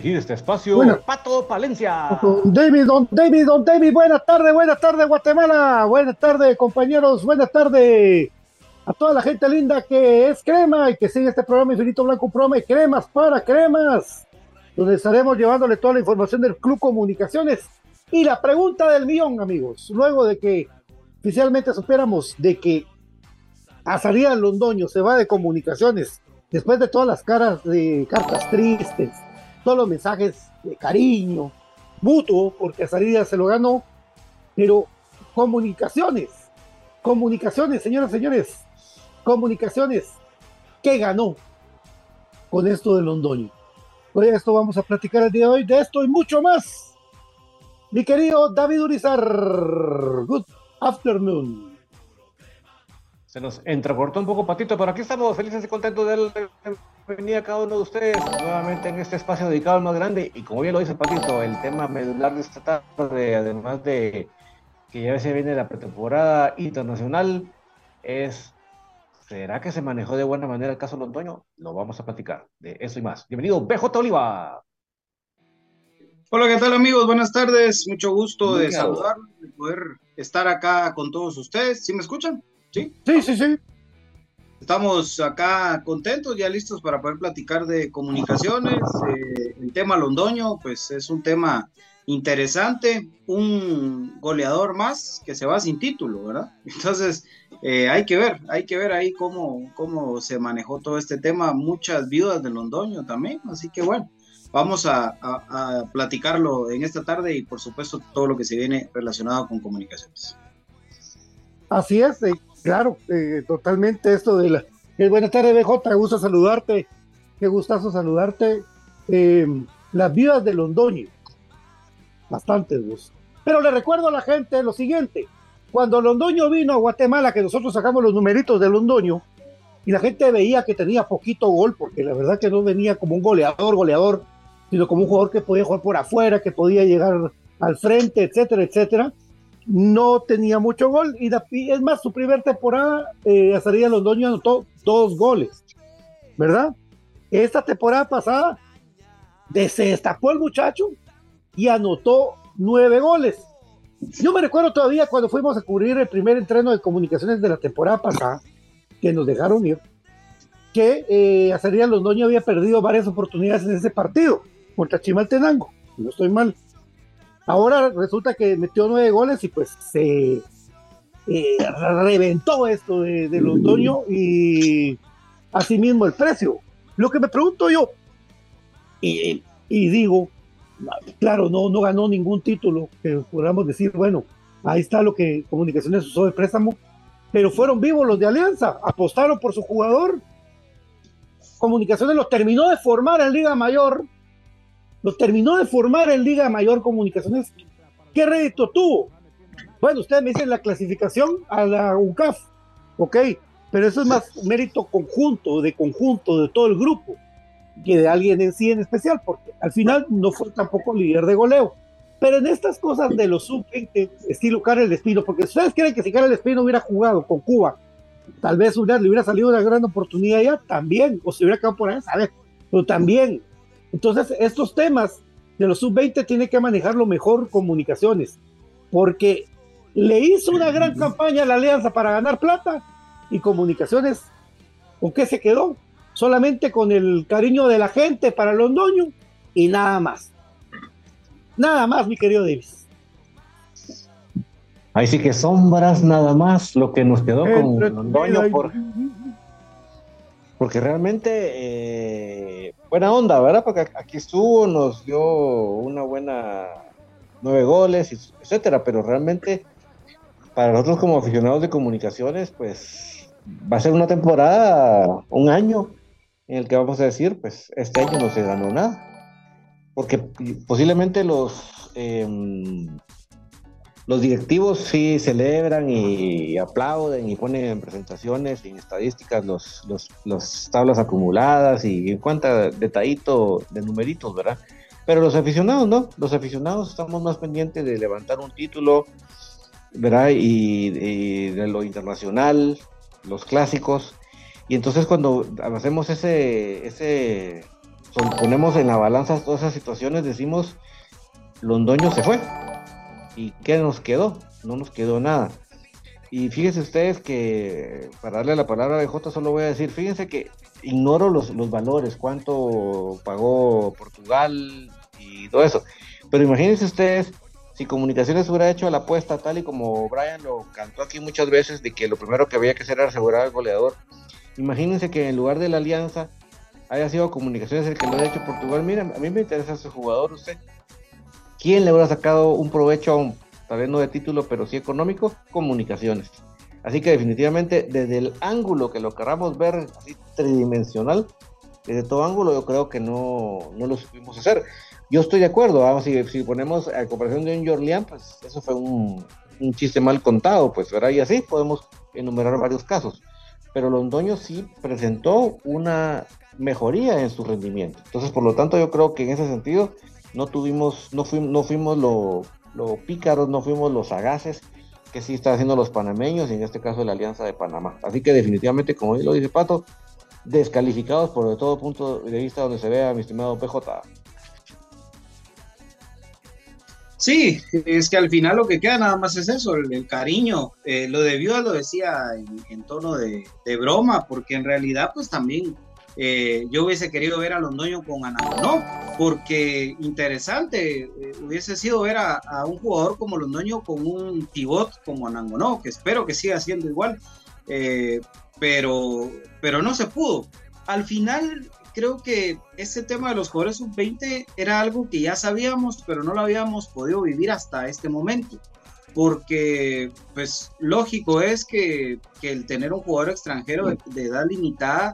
Parecido este espacio, Pato Palencia. David, don David, don David, buenas tardes, buenas tardes Guatemala, buenas tardes compañeros, buenas tardes a toda la gente linda que es crema y que sigue este programa Infinito Blanco, y cremas para cremas, donde estaremos llevándole toda la información del Club Comunicaciones. Y la pregunta del millón, amigos, luego de que oficialmente supiéramos de que a salida Londoño se va de comunicaciones después de todas las caras de cartas tristes, todos los mensajes de cariño, mutuo, porque a salida se lo ganó, pero comunicaciones, comunicaciones, señoras y señores, comunicaciones, ¿qué ganó con esto de Londoño? Por esto vamos a platicar el día de hoy, de esto y mucho más. Mi querido David Urizar, good afternoon. Se nos entrecortó un poco, Patito, pero aquí estamos felices y contentos de venir a cada uno de ustedes nuevamente en este espacio dedicado al más grande. Y como bien lo dice Patito, el tema medular de esta tarde, además de que ya se viene la pretemporada internacional, es ¿será que se manejó de buena manera el caso Londoño? Lo vamos a platicar de eso y más. Bienvenido, BJ Oliva. Hola, ¿qué tal amigos? Buenas tardes, mucho gusto de saludarlos, de poder estar acá con todos ustedes. ¿Sí me escuchan? ¿Sí? Sí, sí, sí. Estamos acá contentos, ya listos para poder platicar de comunicaciones. Eh, el tema Londoño, pues es un tema interesante, un goleador más que se va sin título, ¿verdad? Entonces, eh, hay que ver, hay que ver ahí cómo, cómo se manejó todo este tema, muchas viudas de Londoño también, así que bueno, vamos a, a platicarlo en esta tarde y por supuesto todo lo que se viene relacionado con comunicaciones. Así es, claro, eh, totalmente esto de la... Eh, buenas tardes, BJ, me gusta saludarte, qué gustazo saludarte. las vidas de Londoño, bastante gusto. Pero le recuerdo a la gente lo siguiente, cuando Londoño vino a Guatemala, que nosotros sacamos los numeritos de Londoño, y la gente veía que tenía poquito gol, porque la verdad que no venía como un goleador, goleador, sino como un jugador que podía jugar por afuera, que podía llegar al frente, etcétera, etcétera, no tenía mucho gol. Y, es más, su primera temporada, eh, Azaría Londoño anotó dos goles, ¿verdad? Esta temporada pasada se destapó el muchacho y anotó nueve goles. Yo me recuerdo todavía cuando fuimos a cubrir el primer entreno de comunicaciones de la temporada pasada, que nos dejaron ir, que eh, Azaría Londoño había perdido varias oportunidades en ese partido contra Chimaltenango, no estoy mal. Ahora resulta que metió nueve goles y pues se eh, reventó esto de, de Londoño y asimismo el precio. Lo que me pregunto yo, y, y digo, claro, no, no ganó ningún título que podamos decir, bueno, ahí está lo que Comunicaciones usó de préstamo, pero fueron vivos los de Alianza, apostaron por su jugador. Comunicaciones los terminó de formar en Liga Mayor, los terminó de formar en Liga Mayor Comunicaciones. ¿Qué rédito tuvo? Bueno, ustedes me dicen la clasificación a la UCAF, ok, pero eso es más mérito conjunto, de conjunto, de todo el grupo que de alguien en sí en especial, porque al final no fue tampoco líder de goleo. Pero en estas cosas de los sub-20, estilo Karel Espino, porque ustedes creen que si Karel Espino hubiera jugado con Cuba, tal vez le hubiera salido una gran oportunidad ya, también, o se hubiera quedado por ahí, ¿sabes? Pero también. Entonces, estos temas de los sub-20 tiene que manejarlo mejor comunicaciones, porque le hizo una gran campaña a la alianza para ganar plata y comunicaciones, ¿con qué se quedó? solamente con el cariño de la gente para Londoño y nada más. Nada más, mi querido Davis. Ahí sí que sombras nada más lo que nos quedó con Londoño porque realmente eh, buena onda, ¿verdad? Porque aquí estuvo, nos dio una buena nueve goles, etcétera, pero realmente para nosotros como aficionados de comunicaciones, pues va a ser una temporada, un año en el que vamos a decir, pues este año no se ganó nada. Porque posiblemente los, em, los directivos sí celebran y aplauden y ponen en presentaciones y en estadísticas los, los, tablas acumuladas y en detallito de numeritos, ¿verdad? Pero los aficionados, ¿no? Los aficionados estamos más pendientes de levantar un título, ¿verdad? y de lo internacional, los clásicos, y entonces cuando hacemos ese, ese, ponemos en la balanza todas esas situaciones, decimos, Londoño se fue. ¿Y qué nos quedó? No nos quedó nada. Y fíjense ustedes que, para darle la palabra a BJ, solo voy a decir, fíjense que ignoro los, los valores, cuánto pagó Portugal y todo eso. Pero imagínense ustedes si Comunicaciones hubiera hecho la apuesta tal y como Brian lo cantó aquí muchas veces, de que lo primero que había que hacer era asegurar al goleador, Imagínense que en lugar de la alianza haya sido comunicaciones el que lo haya hecho Portugal. Mira, a mí me interesa ese jugador, usted. ¿Quién le habrá sacado un provecho a un, tal vez no de título, pero sí económico? Comunicaciones. Así que definitivamente desde el ángulo que lo queramos ver así tridimensional, desde todo ángulo yo creo que no, no lo supimos hacer. Yo estoy de acuerdo, vamos, si, si ponemos a comparación de un Jorlian, pues eso fue un, un, chiste mal contado, pues, ¿verdad? Y así podemos enumerar varios casos pero Londoño sí presentó una mejoría en su rendimiento. Entonces, por lo tanto, yo creo que en ese sentido no tuvimos, no fuimos, no fuimos lo, pícaros, no fuimos los sagaces que sí están haciendo los panameños y en este caso la Alianza de Panamá. Así que definitivamente, como lo dice Pato, descalificados por todo punto de vista donde se vea mi estimado PJ. Sí, es que al final lo que queda nada más es eso, el, cariño. Eh, lo de Viuda lo decía en, tono de, broma, porque en realidad pues también eh, yo hubiese querido ver a Londoño con Anangonó, porque interesante eh, hubiese sido ver a, un jugador como Londoño con un pivot como Anangonó, que espero que siga siendo igual, pero, pero no se pudo. Al final creo que este tema de los jugadores sub-20 era algo que ya sabíamos, pero no lo habíamos podido vivir hasta este momento. Porque, pues, lógico es que, el tener un jugador extranjero de, edad limitada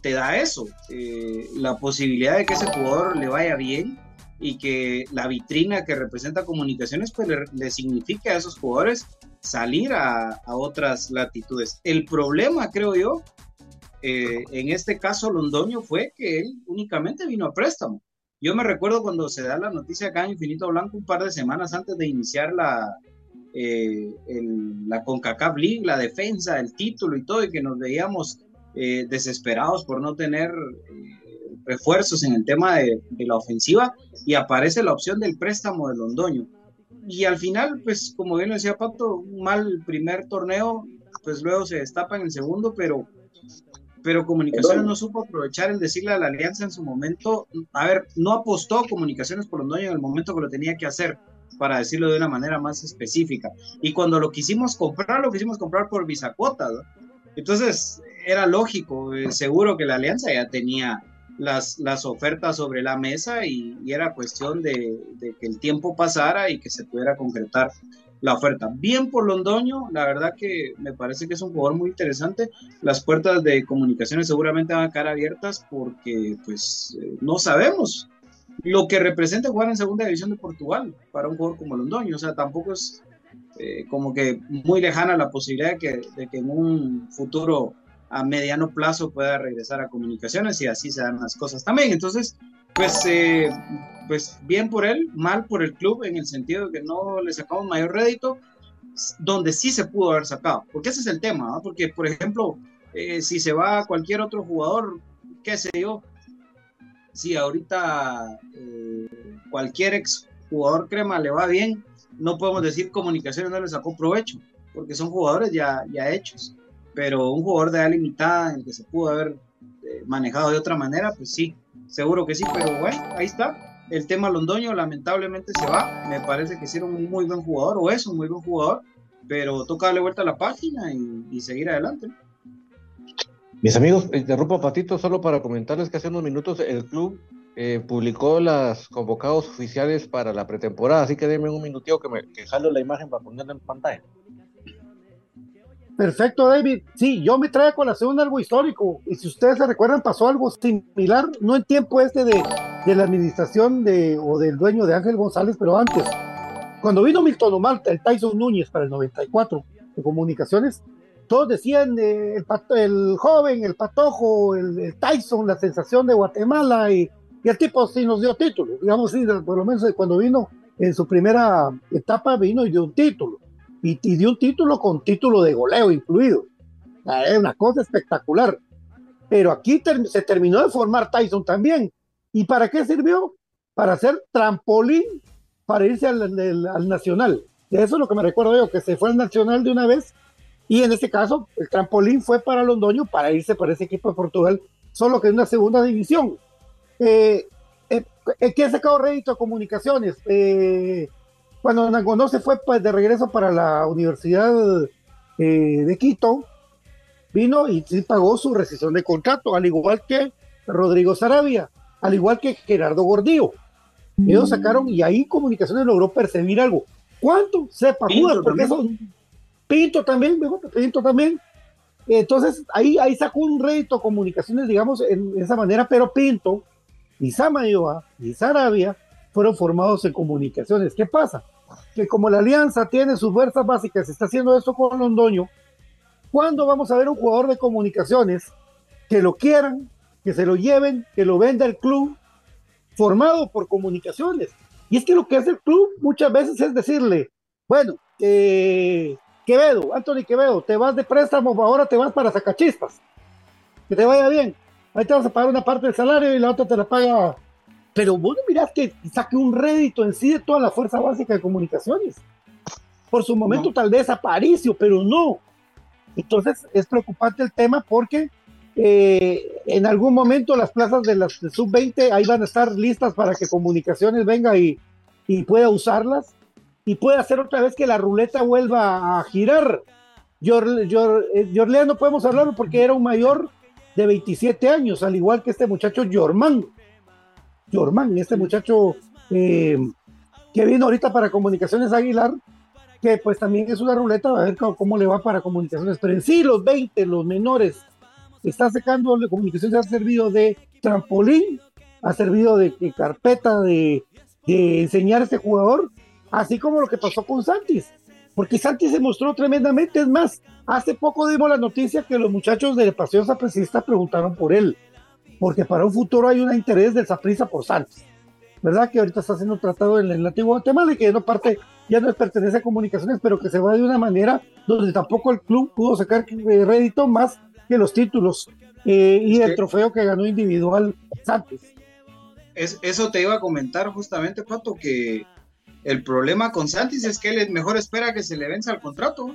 te da eso, eh, la posibilidad de que ese jugador le vaya bien y que la vitrina que representa comunicaciones pues le, signifique a esos jugadores salir a, a, otras latitudes. El problema, creo yo, eh, en este caso Londoño fue que él únicamente vino a préstamo. Yo me recuerdo cuando se da la noticia acá en Infinito Blanco un par de semanas antes de iniciar la, eh, la CONCACAF League, la defensa, el título y todo, y que nos veíamos eh, desesperados por no tener eh, refuerzos en el tema de, de, la ofensiva, y aparece la opción del préstamo de Londoño. Y al final, pues como bien lo decía Pato, un mal primer torneo, pues luego se destapa en el segundo, pero pero Comunicaciones no supo aprovechar el decirle a la Alianza en su momento, a ver, no apostó Comunicaciones por los dueños en el momento que lo tenía que hacer, para decirlo de una manera más específica. Y cuando lo quisimos comprar, lo quisimos comprar por bisacuotas, Entonces, era lógico, eh, seguro que la Alianza ya tenía las, las ofertas sobre la mesa y, era cuestión de, que el tiempo pasara y que se pudiera concretar la oferta. Bien por Londoño, la verdad que me parece que es un jugador muy interesante. Las puertas de comunicaciones seguramente van a quedar abiertas porque pues eh, no sabemos lo que representa jugar en segunda división de Portugal para un jugador como Londoño. O sea, tampoco es eh, como que muy lejana la posibilidad de que, de que en un futuro a mediano plazo pueda regresar a comunicaciones y así se dan las cosas también. Entonces, pues, eh, pues bien por él, mal por el club en el sentido de que no le sacamos mayor rédito, donde sí se pudo haber sacado, porque ese es el tema, porque por ejemplo, eh, si se va a cualquier otro jugador, qué sé yo, si ahorita cualquier ex jugador crema le va bien, no podemos decir comunicaciones no le sacó provecho, porque son jugadores ya, ya hechos, pero un jugador de edad limitada en el que se pudo haber manejado de otra manera, pues sí, seguro que sí, pero bueno, ahí está. El tema Londoño lamentablemente se va. Me parece que era un muy buen jugador, o es un muy buen jugador, pero toca darle vuelta a la página y, seguir adelante. Mis amigos, interrumpo Patito solo para comentarles que hace unos minutos el club eh, publicó las convocados oficiales para la pretemporada, así que denme un minutito que me que jalo la imagen para ponerla en pantalla. Perfecto, David. Sí, yo me con la segunda algo histórico. Y si ustedes se recuerdan, pasó algo similar, no en tiempo este de, de la administración de, o del dueño de Ángel González, pero antes. Cuando vino Milton Omar, el Tyson Núñez para el 94 de comunicaciones, todos decían eh, el, el, joven, el patojo, el, Tyson, la sensación de Guatemala, y, y, el tipo sí nos dio título. Digamos, sí, por lo menos cuando vino en su primera etapa, vino y dio un título y, y dio un título con título de goleo incluido. Es una cosa espectacular. Pero aquí se terminó de formar Tyson también. ¿Y para qué sirvió? Para hacer trampolín para irse al, al, Nacional. De eso es lo que me recuerdo yo, que se fue al Nacional de una vez. Y en este caso, el trampolín fue para Londoño para irse para ese equipo de Portugal, solo que en una segunda división. Eh, eh, ¿Qué ha sacado rédito a comunicaciones? Eh, cuando Nangonó se fue pues, de regreso para la Universidad eh, de Quito, vino y sí pagó su rescisión de contrato, al igual que Rodrigo Sarabia, al igual que Gerardo Gordillo. Ellos mm. sacaron y ahí Comunicaciones logró percibir algo. ¿Cuánto? Sepa jugar, porque eso. Pinto también, Pinto también. Entonces ahí, ahí sacó un rédito Comunicaciones, digamos, en esa manera, pero Pinto y Samayoa y Sarabia fueron formados en comunicaciones. ¿Qué pasa? Que como la alianza tiene sus fuerzas básicas, está haciendo esto con Londoño, ¿cuándo vamos a ver un jugador de comunicaciones que lo quieran, que se lo lleven, que lo venda el club, formado por comunicaciones? Y es que lo que hace el club muchas veces es decirle, bueno, eh, Quevedo, Anthony Quevedo, te vas de préstamo, ahora te vas para sacachispas. Que te vaya bien. Ahí te vas a pagar una parte del salario y la otra te la paga pero vos no mirás que saque un rédito en sí de toda la fuerza básica de comunicaciones. Por su momento tal vez Aparicio, pero no. Entonces es preocupante el tema porque eh, en algún momento las plazas de las sub-20 ahí van a estar listas para que comunicaciones venga y, y pueda usarlas y pueda hacer otra vez que la ruleta vuelva a girar. Eh, Yorlea no podemos hablarlo porque era un mayor de 27 años, al igual que este muchacho Yorman. Jorman, este muchacho eh, que vino ahorita para Comunicaciones Aguilar, que pues también es una ruleta, a ver cómo, le va para Comunicaciones, pero en sí los 20, los menores, está secando Comunicaciones ha servido de trampolín, ha servido de, carpeta de, enseñar a este jugador, así como lo que pasó con Santis, porque Santis se mostró tremendamente, es más, hace poco dimos la noticia que los muchachos de Pasión Sapricista preguntaron por él porque para un futuro hay un interés del Saprissa por Santos. ¿verdad? Que ahorita está siendo tratado en el Nativo Guatemala y que no parte, ya no pertenece a comunicaciones, pero que se va de una manera donde tampoco el club pudo sacar rédito más que los títulos eh, y el trofeo que ganó individual Santos. Es, eso te iba a comentar justamente, Pato, que el problema con Santis es que él mejor espera que se le venza el contrato.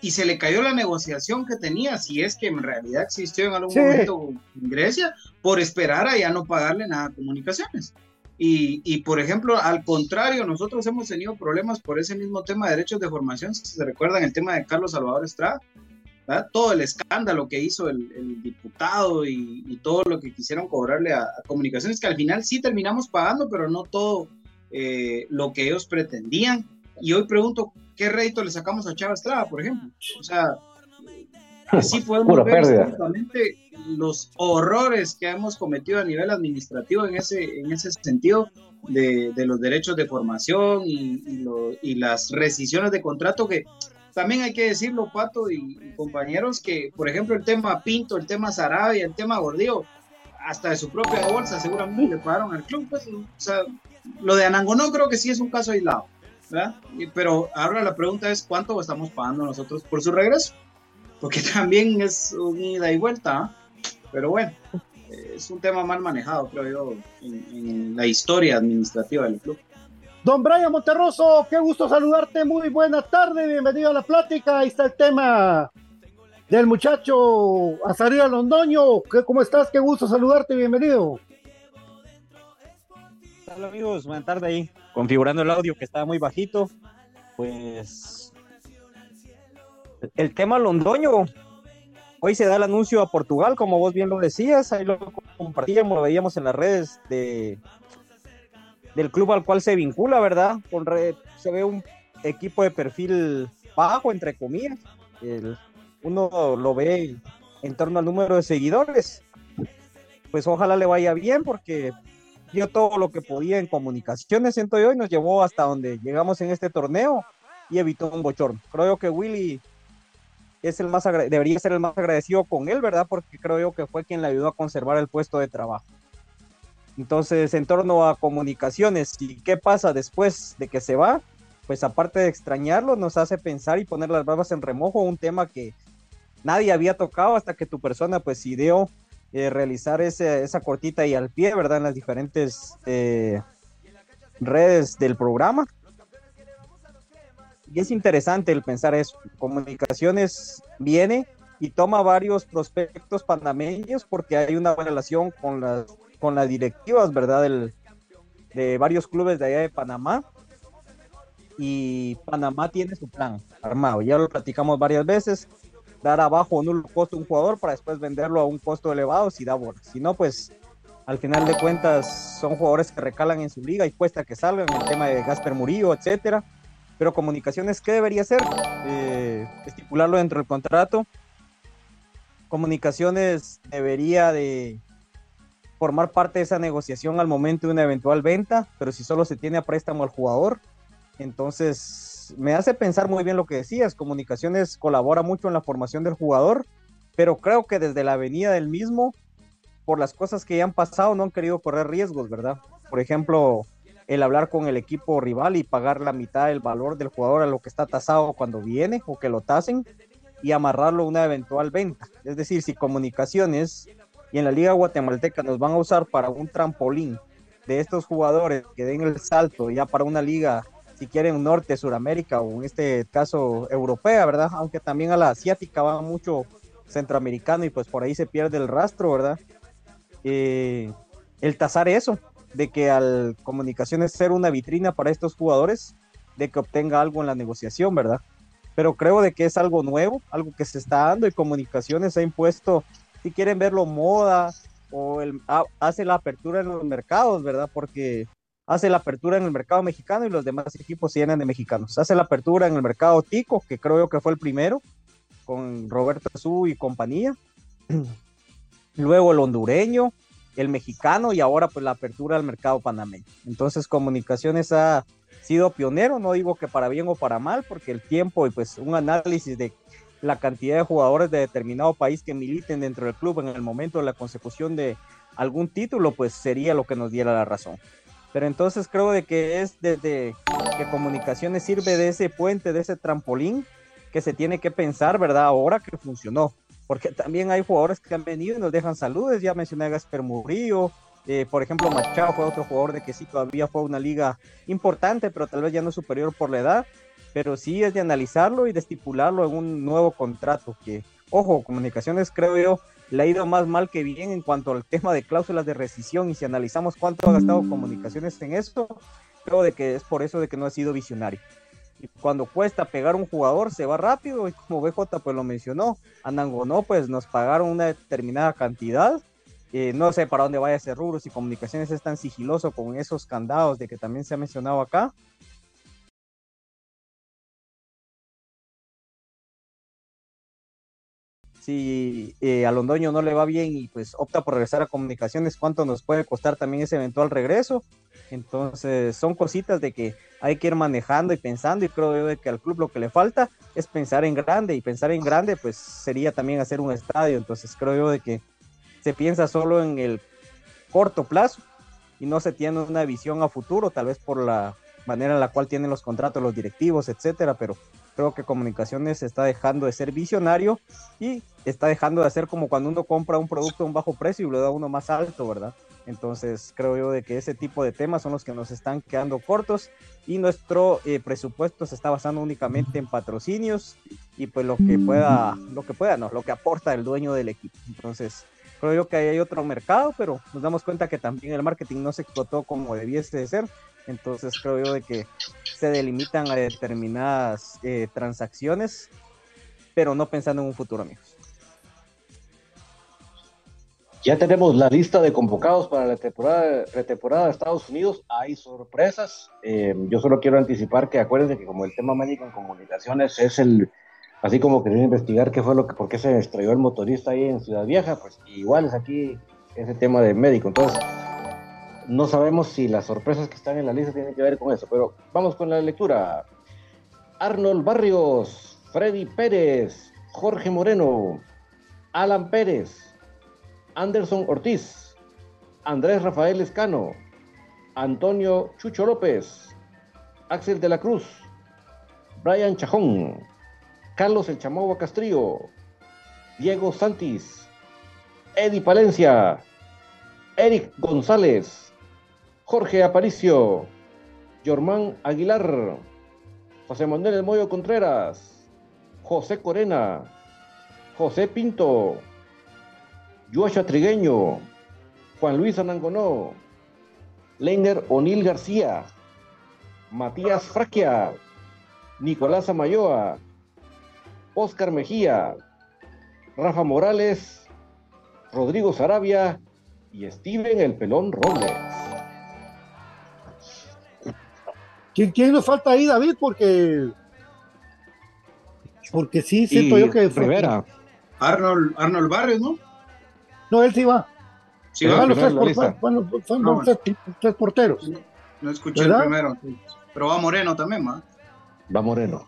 Y se le cayó la negociación que tenía, si es que en realidad existió en algún momento en Grecia, por esperar a ya no pagarle nada a comunicaciones. Y, y, por ejemplo, al contrario, nosotros hemos tenido problemas por ese mismo tema de derechos de formación. Si se recuerdan el tema de Carlos Salvador Estrada, todo el escándalo que hizo el, diputado y, todo lo que quisieron cobrarle a, comunicaciones, que al final sí terminamos pagando, pero no todo eh, lo que ellos pretendían. Y hoy pregunto, ¿qué rédito le sacamos a Chava Estrada, por ejemplo? O sea, sí podemos ver exactamente los horrores que hemos cometido a nivel administrativo en ese, en ese sentido de, los derechos de formación y, y las rescisiones de contrato que también hay que decirlo, Pato y, compañeros, que por ejemplo el tema Pinto, el tema Sarabia, el tema Gordillo, hasta de su propia bolsa seguramente le pagaron al club. Pues, o sea, lo de Anangonó creo que sí es un caso aislado, ¿verdad? pero ahora la pregunta es cuánto estamos pagando nosotros por su regreso, porque también es un ida y vuelta, ¿ah? pero bueno, es un tema mal manejado, creo yo, en la historia administrativa del club. Don Brian Monterroso, qué gusto saludarte, muy buena tarde, bienvenido a la plática, ahí está el tema del muchacho Azaría Londoño, ¿cómo estás? Qué gusto saludarte, bienvenido. Hola amigos, buena tarde ahí, configurando el audio que estaba muy bajito, pues el tema Londoño, hoy se da el anuncio a Portugal, como vos bien lo decías, ahí lo compartíamos, lo veíamos en las redes de del club al cual se vincula, ¿verdad? Con se ve un equipo de perfil bajo, entre comillas. uno lo ve en torno al número de seguidores. Pues ojalá le vaya bien porque dio todo lo que podía en comunicaciones, siento yo, y nos llevó hasta donde llegamos en este torneo y evitó un bochorno. Creo que Willy es el más debería ser el más agradecido con él, ¿verdad? Porque creo yo que fue quien le ayudó a conservar el puesto de trabajo. Entonces, en torno a comunicaciones y qué pasa después de que se va, pues aparte de extrañarlo, nos hace pensar y poner las barbas en remojo, un tema que nadie había tocado hasta que tu persona pues ideó eh, realizar esa cortita y al pie, ¿verdad? En las diferentes eh, redes del programa. Y es interesante el pensar eso. Comunicaciones viene y toma varios prospectos panameños porque hay una buena relación con las con las directivas, ¿verdad? de varios clubes de allá de Panamá. Y Panamá tiene su plan armado. Ya lo platicamos varias veces. Dar abajo un costo a un jugador para después venderlo a un costo elevado si da bola. Si no, pues al final de cuentas son jugadores que recalan en su liga y cuesta que salgan. El tema de Gasper Murillo, etcétera. Pero comunicaciones, ¿qué debería hacer? Eh, estipularlo dentro del contrato. Comunicaciones debería de formar parte de esa negociación al momento de una eventual venta, pero si solo se tiene a préstamo al jugador, entonces me hace pensar muy bien lo que decías, comunicaciones colabora mucho en la formación del jugador, pero creo que desde la venida del mismo, por las cosas que ya han pasado, no han querido correr riesgos, ¿verdad? Por ejemplo, el hablar con el equipo rival y pagar la mitad del valor del jugador a lo que está tasado cuando viene o que lo tasen y amarrarlo a una eventual venta. Es decir, si comunicaciones y en la Liga Guatemalteca nos van a usar para un trampolín de estos jugadores que den el salto ya para una liga, si quieren, norte, Suramérica o en este caso europea, ¿verdad? Aunque también a la asiática va mucho centroamericano y pues por ahí se pierde el rastro, ¿verdad? Eh, el tasar eso, de que al comunicaciones ser una vitrina para estos jugadores, de que obtenga algo en la negociación, ¿verdad? Pero creo de que es algo nuevo, algo que se está dando y comunicaciones ha impuesto si quieren verlo moda o el, hace la apertura en los mercados, ¿verdad? Porque hace la apertura en el mercado mexicano y los demás equipos se llenan de mexicanos. Hace la apertura en el mercado tico, que creo yo que fue el primero, con Roberto Azú y compañía. Luego el hondureño, el mexicano y ahora pues la apertura al mercado panameño. Entonces Comunicaciones ha sido pionero, no digo que para bien o para mal, porque el tiempo y pues un análisis de la cantidad de jugadores de determinado país que militen dentro del club en el momento de la consecución de algún título, pues sería lo que nos diera la razón. Pero entonces creo de que es desde que comunicaciones sirve de ese puente, de ese trampolín que se tiene que pensar, ¿verdad? Ahora que funcionó. Porque también hay jugadores que han venido y nos dejan saludos. Ya mencioné a Gasper Murillo. Eh, por ejemplo, Machado fue otro jugador de que sí todavía fue una liga importante, pero tal vez ya no superior por la edad. Pero sí es de analizarlo y de estipularlo en un nuevo contrato. Que, ojo, comunicaciones creo yo le ha ido más mal que bien en cuanto al tema de cláusulas de rescisión y si analizamos cuánto ha gastado comunicaciones en esto, creo de que es por eso de que no ha sido visionario. Y cuando cuesta pegar un jugador se va rápido y como BJ pues lo mencionó, Anangonó pues nos pagaron una determinada cantidad. Eh, no sé para dónde vaya ese rubro, si comunicaciones es tan sigiloso con esos candados de que también se ha mencionado acá, si eh, a Londoño no le va bien y pues opta por regresar a comunicaciones, cuánto nos puede costar también ese eventual regreso. Entonces son cositas de que hay que ir manejando y pensando y creo yo de que al club lo que le falta es pensar en grande y pensar en grande pues sería también hacer un estadio. Entonces creo yo de que se piensa solo en el corto plazo y no se tiene una visión a futuro, tal vez por la manera en la cual tienen los contratos los directivos, etcétera, pero creo que comunicaciones está dejando de ser visionario y está dejando de hacer como cuando uno compra un producto a un bajo precio y lo da uno más alto, ¿verdad? Entonces creo yo de que ese tipo de temas son los que nos están quedando cortos y nuestro eh, presupuesto se está basando únicamente en patrocinios y pues lo que pueda, lo que pueda, no, lo que aporta el dueño del equipo. Entonces creo yo que ahí hay otro mercado, pero nos damos cuenta que también el marketing no se explotó como debiese de ser. Entonces creo yo de que se delimitan a determinadas eh, transacciones, pero no pensando en un futuro, amigos. Ya tenemos la lista de convocados para la temporada, temporada de Estados Unidos. Hay sorpresas. Eh, yo solo quiero anticipar que acuérdense que como el tema médico en comunicaciones es el, así como quería investigar qué fue lo que, por qué se estrelló el motorista ahí en Ciudad Vieja, pues igual es aquí ese tema de médico. Entonces, no sabemos si las sorpresas que están en la lista tienen que ver con eso, pero vamos con la lectura. Arnold Barrios, Freddy Pérez, Jorge Moreno, Alan Pérez, Anderson Ortiz, Andrés Rafael Escano, Antonio Chucho López, Axel de la Cruz, Brian Chajón, Carlos El Chamagua Castrillo, Diego Santis, Eddie Palencia, Eric González, Jorge Aparicio, Germán Aguilar, José Manuel Moyo Contreras, José Corena, José Pinto, Joshua Trigueño, Juan Luis Anangonó, Leiner O'Neill García, Matías Fraquia, Nicolás Amayoa, Oscar Mejía, Rafa Morales, Rodrigo Sarabia y Steven El Pelón Robles. ¿Quién, ¿Quién, nos falta ahí, David? Porque. Porque sí, siento yo que. Rivera. Arnold, Arnold Barrios, ¿no? No, él sí va. Sí, va, va, los tres, por, los tres, tres porteros. No escuché ¿Verdad? el primero. Pero va Moreno también, ¿va? Va Moreno.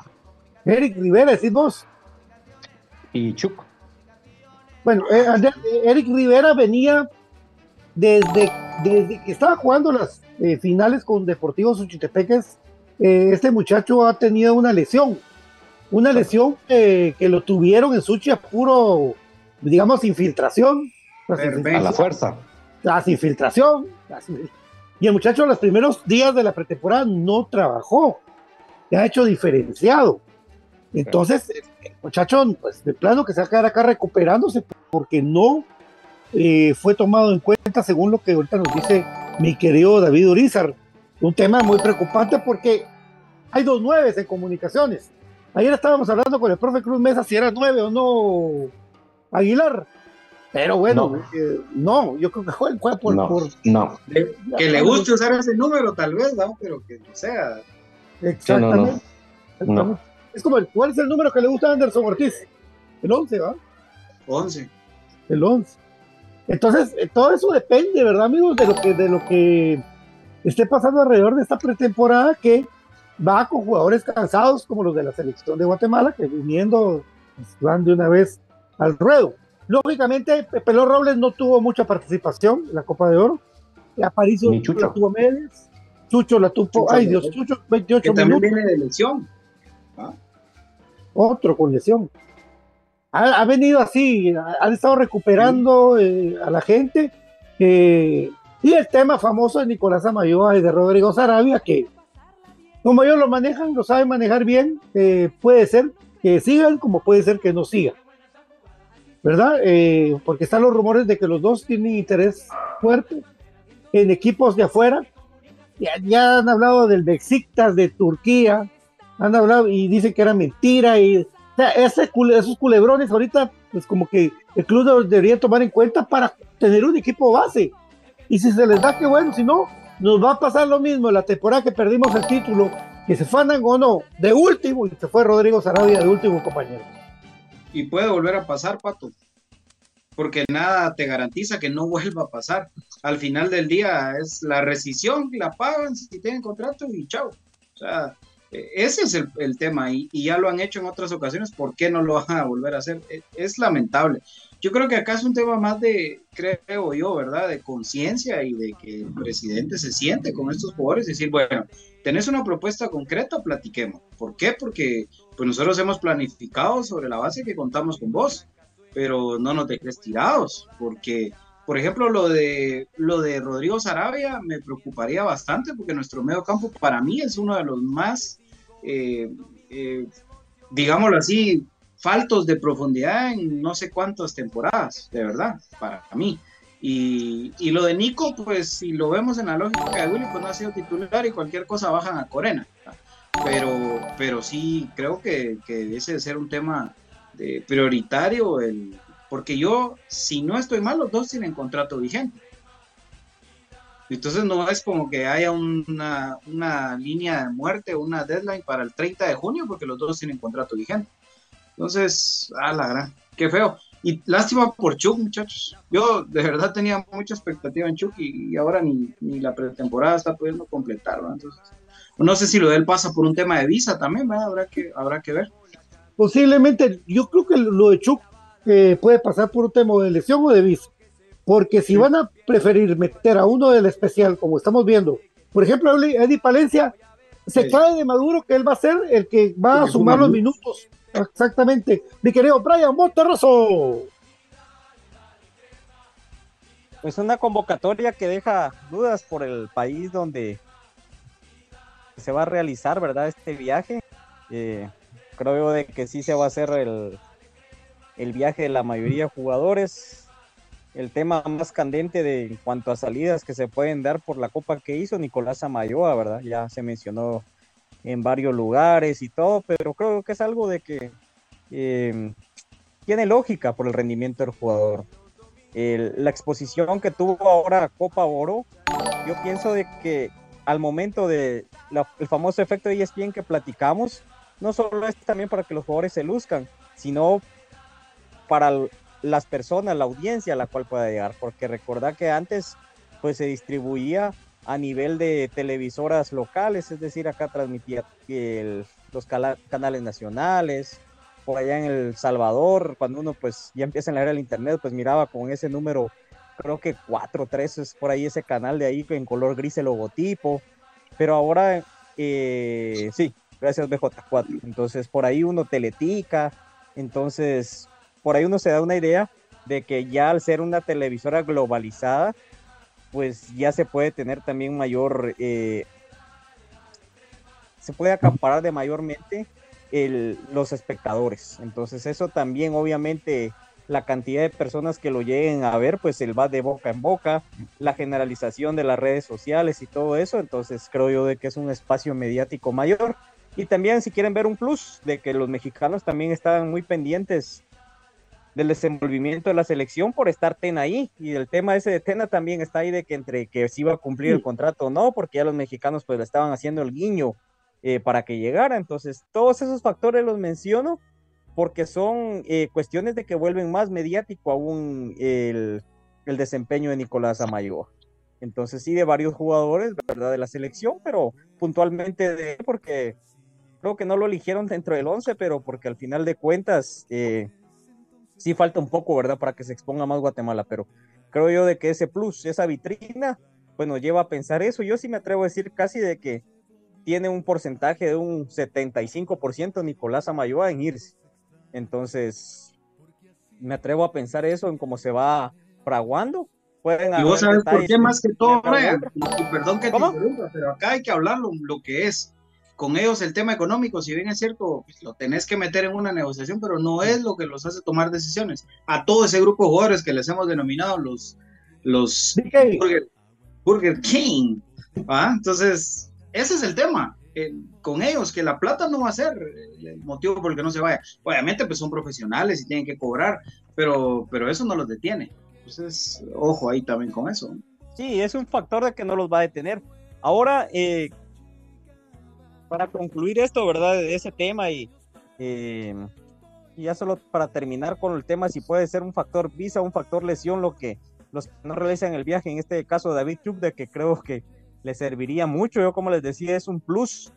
Eric Rivera, decís vos. Y Chuck. Bueno, eh, eh, Eric Rivera venía desde, desde que estaba jugando las eh, finales con Deportivos Suchitepeques. eh, este muchacho ha tenido una lesión. Una lesión que, que lo tuvieron en Suchi a puro, digamos, infiltración. A la fuerza. las infiltración. las- y el muchacho los primeros días de la pretemporada no trabajó. Se ha hecho diferenciado. Entonces, el muchacho, pues de plano que se va a quedar acá recuperándose porque no eh, fue tomado en cuenta según lo que ahorita nos dice mi querido David Urizar. Un tema muy preocupante porque hay dos nueves en comunicaciones. Ayer estábamos hablando con el profe Cruz Mesa si era nueve o no Aguilar. Pero bueno, No. eh, no, yo creo que fue, fue por, no, por- no. Que le guste usar ese número, tal vez, ¿no? Pero que no sea. Exactamente. No, no. No. Es como, el, ¿cuál es el número que le gusta a Anderson Ortiz? El 11, ¿va? 11. El 11. Entonces, eh, todo eso depende, ¿verdad, amigos? De lo que, de lo que esté pasando alrededor de esta pretemporada que va con jugadores cansados como los de la selección de Guatemala, que viniendo pues, van de una vez al ruedo. Lógicamente, Pelón Robles no tuvo mucha participación en la Copa de Oro. Aparicio la tuvo medias. Chucho la tuvo. ay, Dios, Chucho, 28 que también viene de lesión. ¿Ah? Otro con lesión. Ha, venido así, ha, estado recuperando eh, a la gente. y el tema famoso de Nicolás Amayoa y de Rodrigo Sarabia, que como ellos lo manejan, lo saben manejar bien, eh, puede ser que sigan como puede ser que no sigan. ¿Verdad? Eh, porque están los rumores de que los dos tienen interés fuerte en equipos de afuera. Ya, ya han hablado del Besiktas de Turquía, han hablado y dicen que era mentira. Y, o sea, esos culebrones ahorita, pues como que el club debería tomar en cuenta para tener un equipo base. Y si se les da, que bueno, si no, nos va a pasar lo mismo la temporada que perdimos el título, que se fanan o no, de último, y se fue Rodrigo Sarabia de último compañero. Y puede volver a pasar, Pato, porque nada te garantiza que no vuelva a pasar. Al final del día es la rescisión, la pagan si tienen contrato y chao. O sea, e, ese es el, tema y, y, ya lo han hecho en otras ocasiones, ¿por qué no lo van a volver a hacer? E, es lamentable. Yo creo que acá es un tema más de, creo yo, ¿verdad? De conciencia y de que el presidente se siente con estos jugadores y decir, bueno, tenés una propuesta concreta, platiquemos. ¿Por qué? Porque pues nosotros hemos planificado sobre la base que contamos con vos, pero no nos dejes tirados, porque, por ejemplo, lo de, lo de Rodrigo Sarabia me preocuparía bastante, porque nuestro medio campo para mí es uno de los más, eh, eh, digámoslo así, faltos de profundidad en no sé cuántas temporadas, de verdad, para mí. Y, y, lo de Nico, pues si lo vemos en la lógica de Willy, pues no ha sido titular y cualquier cosa bajan a Corena. Pero, pero sí creo que, que ese debe ser un tema de prioritario, el, porque yo, si no estoy mal, los dos tienen contrato vigente. Entonces no es como que haya una, una línea de muerte, una deadline para el 30 de junio, porque los dos tienen contrato vigente. Entonces, a la gran, qué feo. Y lástima por Chuck, muchachos. Yo de verdad tenía mucha expectativa en Chuck y, ahora ni, la pretemporada está pudiendo completar. Entonces, no sé si lo de él pasa por un tema de visa también, Habrá que, habrá que ver. Posiblemente, yo creo que lo de Chuck eh, puede pasar por un tema de lesión o de visa. Porque si van a preferir meter a uno del especial, como estamos viendo, por ejemplo, Eddie Palencia, se cae de Maduro que él va a ser el que va a sumar los minutos Exactamente. Mi querido Brian Monterroso. Pues una convocatoria que deja dudas por el país donde se va a realizar, ¿verdad? Este viaje. Eh, creo de que sí se va a hacer el, el viaje de la mayoría de jugadores. El tema más candente de en cuanto a salidas que se pueden dar por la copa que hizo Nicolás Amayoa, ¿verdad? Ya se mencionó en varios lugares y todo, pero creo que es algo de que eh, tiene lógica por el rendimiento del jugador. la exposición que tuvo ahora Copa Oro, yo pienso de que al momento de el famoso efecto de ESPN que platicamos, no solo es también para que los jugadores se luzcan, sino para las personas, la audiencia a la cual pueda llegar, porque recordad que antes pues se distribuía a nivel de televisoras locales, es decir, acá transmitía los canales nacionales, por allá en El Salvador, cuando uno pues ya empieza en la era del internet, pues miraba con ese número, creo que 4, 3 es por ahí ese canal de ahí en color gris el logotipo, pero ahora eh, sí, gracias BJ4, entonces por ahí uno teletica, entonces por ahí uno se da una idea de que ya al ser una televisora globalizada, pues ya se puede tener también mayor, eh, se puede acaparar de mayormente el, los espectadores. Entonces eso también obviamente la cantidad de personas que lo lleguen a ver, pues él va de boca en boca, la generalización de las redes sociales y todo eso, entonces creo yo de que es un espacio mediático mayor. Y también si quieren ver un plus de que los mexicanos también estaban muy pendientes del desenvolvimiento de la selección por estar Tena ahí. Y el tema ese de Tena también está ahí de que entre que si iba a cumplir el contrato o no, porque ya los mexicanos pues le estaban haciendo el guiño eh, para que llegara. Entonces, todos esos factores los menciono porque son eh, cuestiones de que vuelven más mediático aún el, desempeño de Nicolás Amayo. Entonces, sí, de varios jugadores, ¿verdad? De la selección, pero puntualmente de porque creo que no lo eligieron dentro del 11, pero porque al final de cuentas eh, sí falta un poco, ¿verdad? Para que se exponga más Guatemala, pero creo yo de que ese plus, esa vitrina, bueno, lleva a pensar eso. Yo sí me atrevo a decir casi de que tiene un porcentaje de un 75% Nicolás Amayoa en irse. Entonces, me atrevo a pensar eso en cómo se va fraguando. Pueden y vos sabes por qué más que todo, perdón que te interrumpa, pero acá hay que hablar lo, que es con ellos el tema económico, si bien es cierto, pues, lo tenés que meter en una negociación, pero no es lo que los hace tomar decisiones. A todo ese grupo de jugadores que les hemos denominado los, los Burger, King. Entonces, ese es el tema. Con ellos, que la plata no va a ser el motivo por el que no se vaya. Obviamente, pues son profesionales y tienen que cobrar, pero, pero eso no los detiene. Entonces, ojo ahí también con eso. Sí, es un factor de que no los va a detener. Ahora, eh, para concluir esto, ¿verdad? Ese tema y, eh, y ya solo para terminar con el tema, si puede ser un factor visa, un factor lesión, lo que los que no realizan el viaje, en este caso David Chuk, de que creo que le serviría mucho. Yo, como les decía, es un plus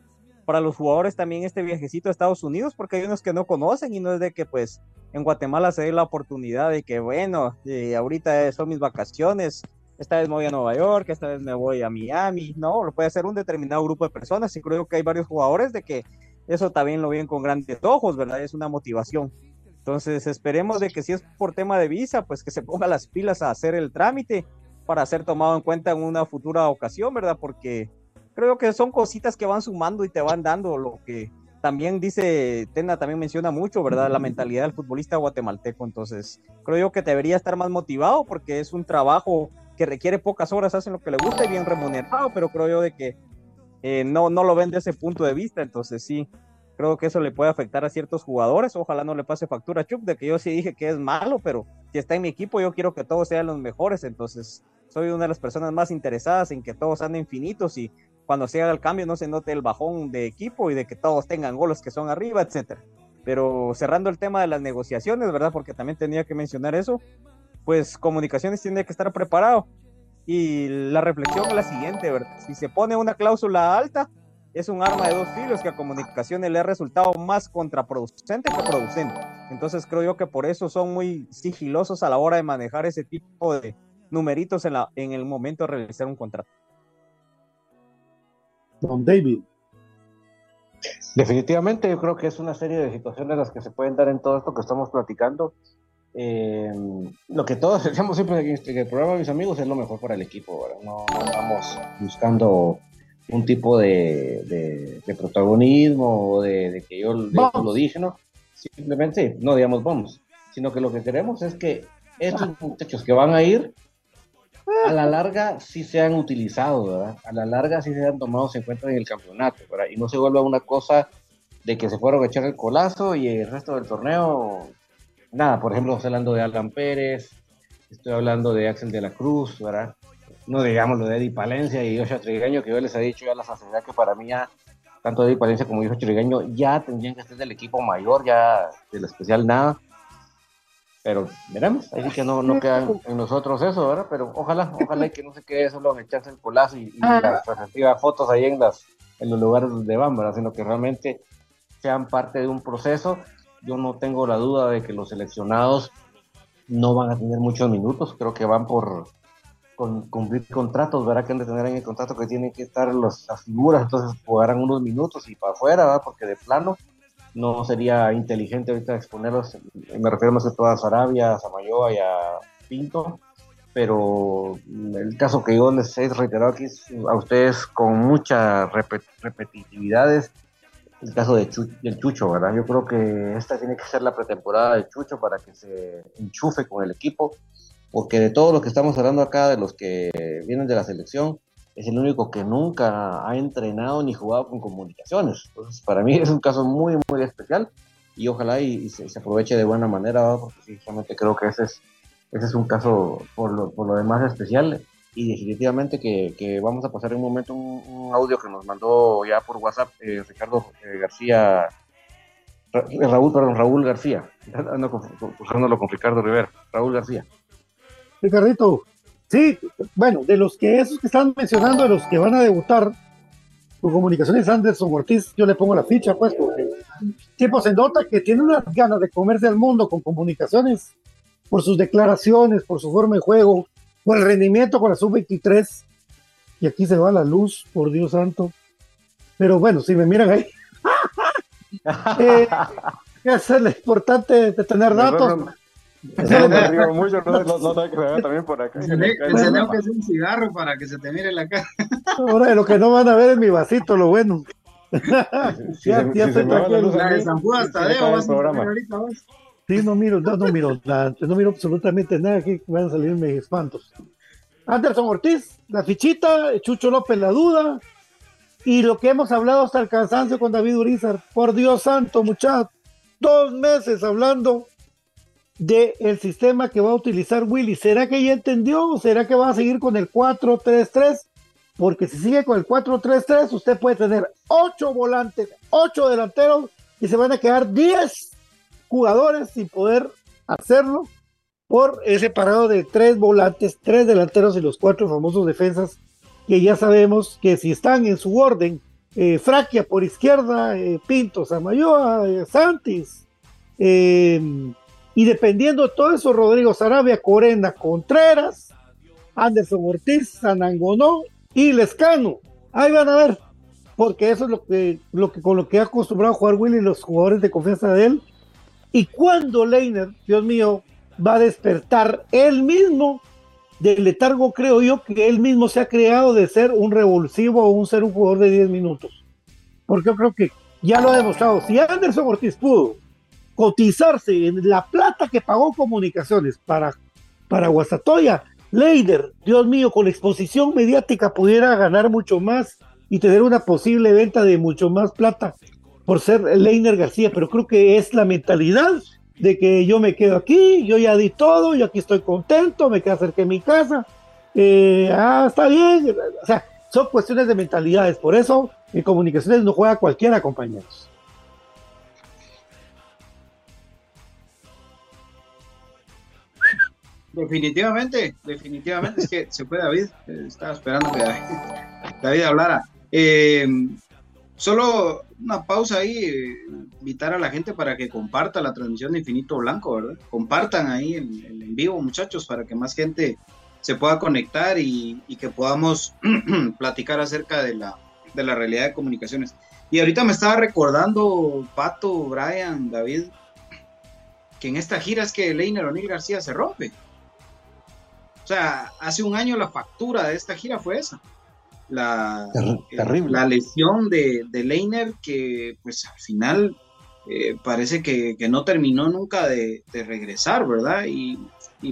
para los jugadores también este viajecito a Estados Unidos, porque hay unos que no conocen y no es de que pues en Guatemala se dé la oportunidad de que, bueno, eh, ahorita son mis vacaciones, esta vez me voy a Nueva York, esta vez me voy a Miami, no, lo puede hacer un determinado grupo de personas y creo que hay varios jugadores de que eso también lo ven con grandes ojos, ¿verdad? Es una motivación. Entonces esperemos de que si es por tema de visa, pues que se ponga las pilas a hacer el trámite para ser tomado en cuenta en una futura ocasión, ¿verdad? Porque creo que son cositas que van sumando y te van dando lo que también dice, Tena también menciona mucho, ¿verdad? La mentalidad del futbolista guatemalteco. Entonces, creo yo que debería estar más motivado porque es un trabajo que requiere pocas horas, hacen lo que le gusta y bien remunerado, pero creo yo de que eh, no, no lo ven de ese punto de vista, entonces sí, creo que eso le puede afectar a ciertos jugadores, ojalá no le pase factura a Chuck, de que yo sí dije que es malo, pero si está en mi equipo yo quiero que todos sean los mejores, entonces soy una de las personas más interesadas en que todos anden infinitos y cuando se haga el cambio no se note el bajón de equipo y de que todos tengan goles que son arriba, etcétera. Pero cerrando el tema de las negociaciones, ¿verdad? Porque también tenía que mencionar eso pues comunicaciones tiene que estar preparado. Y la reflexión es la siguiente, ¿verdad? Si se pone una cláusula alta, es un arma de dos filos que a comunicaciones le ha resultado más contraproducente que producente. Entonces creo yo que por eso son muy sigilosos a la hora de manejar ese tipo de numeritos en, la, en el momento de realizar un contrato. Don David. Definitivamente yo creo que es una serie de situaciones las que se pueden dar en todo esto que estamos platicando eh, lo que todos decíamos siempre en, este, el programa, mis amigos, es lo mejor para el equipo. No, estamos buscando un tipo de, de, protagonismo o de, que yo, lo dije, ¿no? Simplemente no digamos vamos, sino que lo que queremos es que estos muchachos que van a ir, a la larga sí sean utilizados, ¿verdad? A la larga sí sean tomados en cuenta en el campeonato, ¿verdad? Y no se vuelva una cosa de que se fueron a echar el colazo y el resto del torneo nada, por ejemplo, estoy hablando de Alan Pérez, estoy hablando de Axel de la Cruz, ¿verdad? No digamos lo de Eddie Palencia y Joshua Trigueño, que yo les he dicho ya la sociedad que para mí ya, tanto Eddie Palencia como Joshua Trigueño ya tendrían que ser del equipo mayor, ya del especial nada. Pero veremos, ahí que no, no queda en nosotros eso, ¿verdad? Pero ojalá, ojalá que no se quede solo en echarse el colazo y, las respectivas fotos ahí en, las, en los lugares donde van, ¿verdad? Sino que realmente sean parte de un proceso yo no tengo la duda de que los seleccionados no van a tener muchos minutos, creo que van por cumplir contratos, verá que han de tener en el contrato que tienen que estar las figuras, entonces jugarán unos minutos y para afuera, ¿verdad? porque de plano no sería inteligente ahorita exponerlos, me refiero más que todo a Sarabia, a Samayoa y a Pinto, pero el caso que yo les he reiterado aquí a ustedes con muchas repetitividades el caso de del Chucho, ¿verdad? Yo creo que esta tiene que ser la pretemporada de Chucho para que se enchufe con el equipo, porque de todos los que estamos hablando acá, de los que vienen de la selección, es el único que nunca ha entrenado ni jugado con comunicaciones. Entonces, para mí es un caso muy, muy especial y ojalá y, se, aproveche de buena manera, porque sinceramente creo que ese es, ese es un caso por lo, por lo demás especial y definitivamente que, vamos a pasar en un momento un, audio que nos mandó ya por WhatsApp eh, Ricardo eh, García, eh, Raúl, perdón, Raúl García, ando confusándolo con Ricardo Rivera, Raúl García. Ricardito, sí, bueno, de los que esos que están mencionando, de los que van a debutar, Con comunicaciones Anderson Ortiz, yo le pongo la ficha, pues, porque tipo se nota que tiene unas ganas de comerse al mundo con comunicaciones por sus declaraciones, por su forma de juego, por el rendimiento con la sub-23. Y aquí se va la luz, por Dios santo. Pero bueno, si me miran ahí, eh, es lo importante de tener datos. No, mucho, no, no, no, que se también por acá. Encendemos que es un cigarro para que se te mire la cara. Ahora lo que no van a ver es mi vasito, lo bueno. ya, ya estoy tranquilo. La de San Juan hasta Deo vas a ahorita vas. Sí, no miro, no, no miro nada, no miro absolutamente nada aquí, van a salirme espantos. Anderson Ortiz, la fichita, Chucho López la duda, y lo que hemos hablado hasta el cansancio con David Urizar, por Dios santo, muchachos, dos meses hablando del sistema que va a utilizar Willy. ¿Será que ya entendió o será que va a seguir con el 4-3-3? Porque si sigue con el 4-3-3, usted puede tener 8 volantes, 8 delanteros y se van a quedar 10 jugadores sin poder hacerlo por ese parado de 3 volantes, 3 delanteros y los 4 famosos defensas que ya sabemos que si están en su orden, eh, Fraquia por izquierda, eh, Pinto, Samayoa, eh, Santis, eh, y dependiendo de todo eso, Rodrigo Sarabia, Corena, Contreras, Anderson Ortiz, Sanangonó y Lescano. Ahí van a ver, porque eso es lo que, lo que con lo que ha acostumbrado a jugar Willy los jugadores de confianza de él. Y cuando Leiner, Dios mío, va a despertar él mismo del letargo, creo yo, que él mismo se ha creado de ser un revulsivo o un ser un jugador de 10 minutos. Porque yo creo que ya lo ha demostrado. Si Anderson Ortiz pudo cotizarse en la plata que pagó Comunicaciones para, para Guastatoya, Leider, Dios mío, con exposición mediática pudiera ganar mucho más y tener una posible venta de mucho más plata por ser Leiner García, pero creo que es la mentalidad de que yo me quedo aquí, yo ya di todo, yo aquí estoy contento, me quedo cerca de mi casa, eh, ah, está bien, o sea, son cuestiones de mentalidades, por eso en comunicaciones no juega cualquiera, compañeros. Definitivamente, definitivamente, es que se fue David, estaba esperando que David, hablara. Eh, solo una pausa ahí, invitar a la gente para que comparta la transmisión de Infinito Blanco, ¿verdad? Compartan ahí en vivo, muchachos, para que más gente se pueda conectar y, que podamos platicar acerca de la, de la realidad de comunicaciones. Y ahorita me estaba recordando, Pato, Brian, David, que en esta gira es que Leiner O'Neill García se rompe. O sea, hace un año la factura de esta gira fue esa. La, eh, la lesión de, de Leiner que pues al final eh, parece que, no terminó nunca de, regresar, ¿verdad? Y,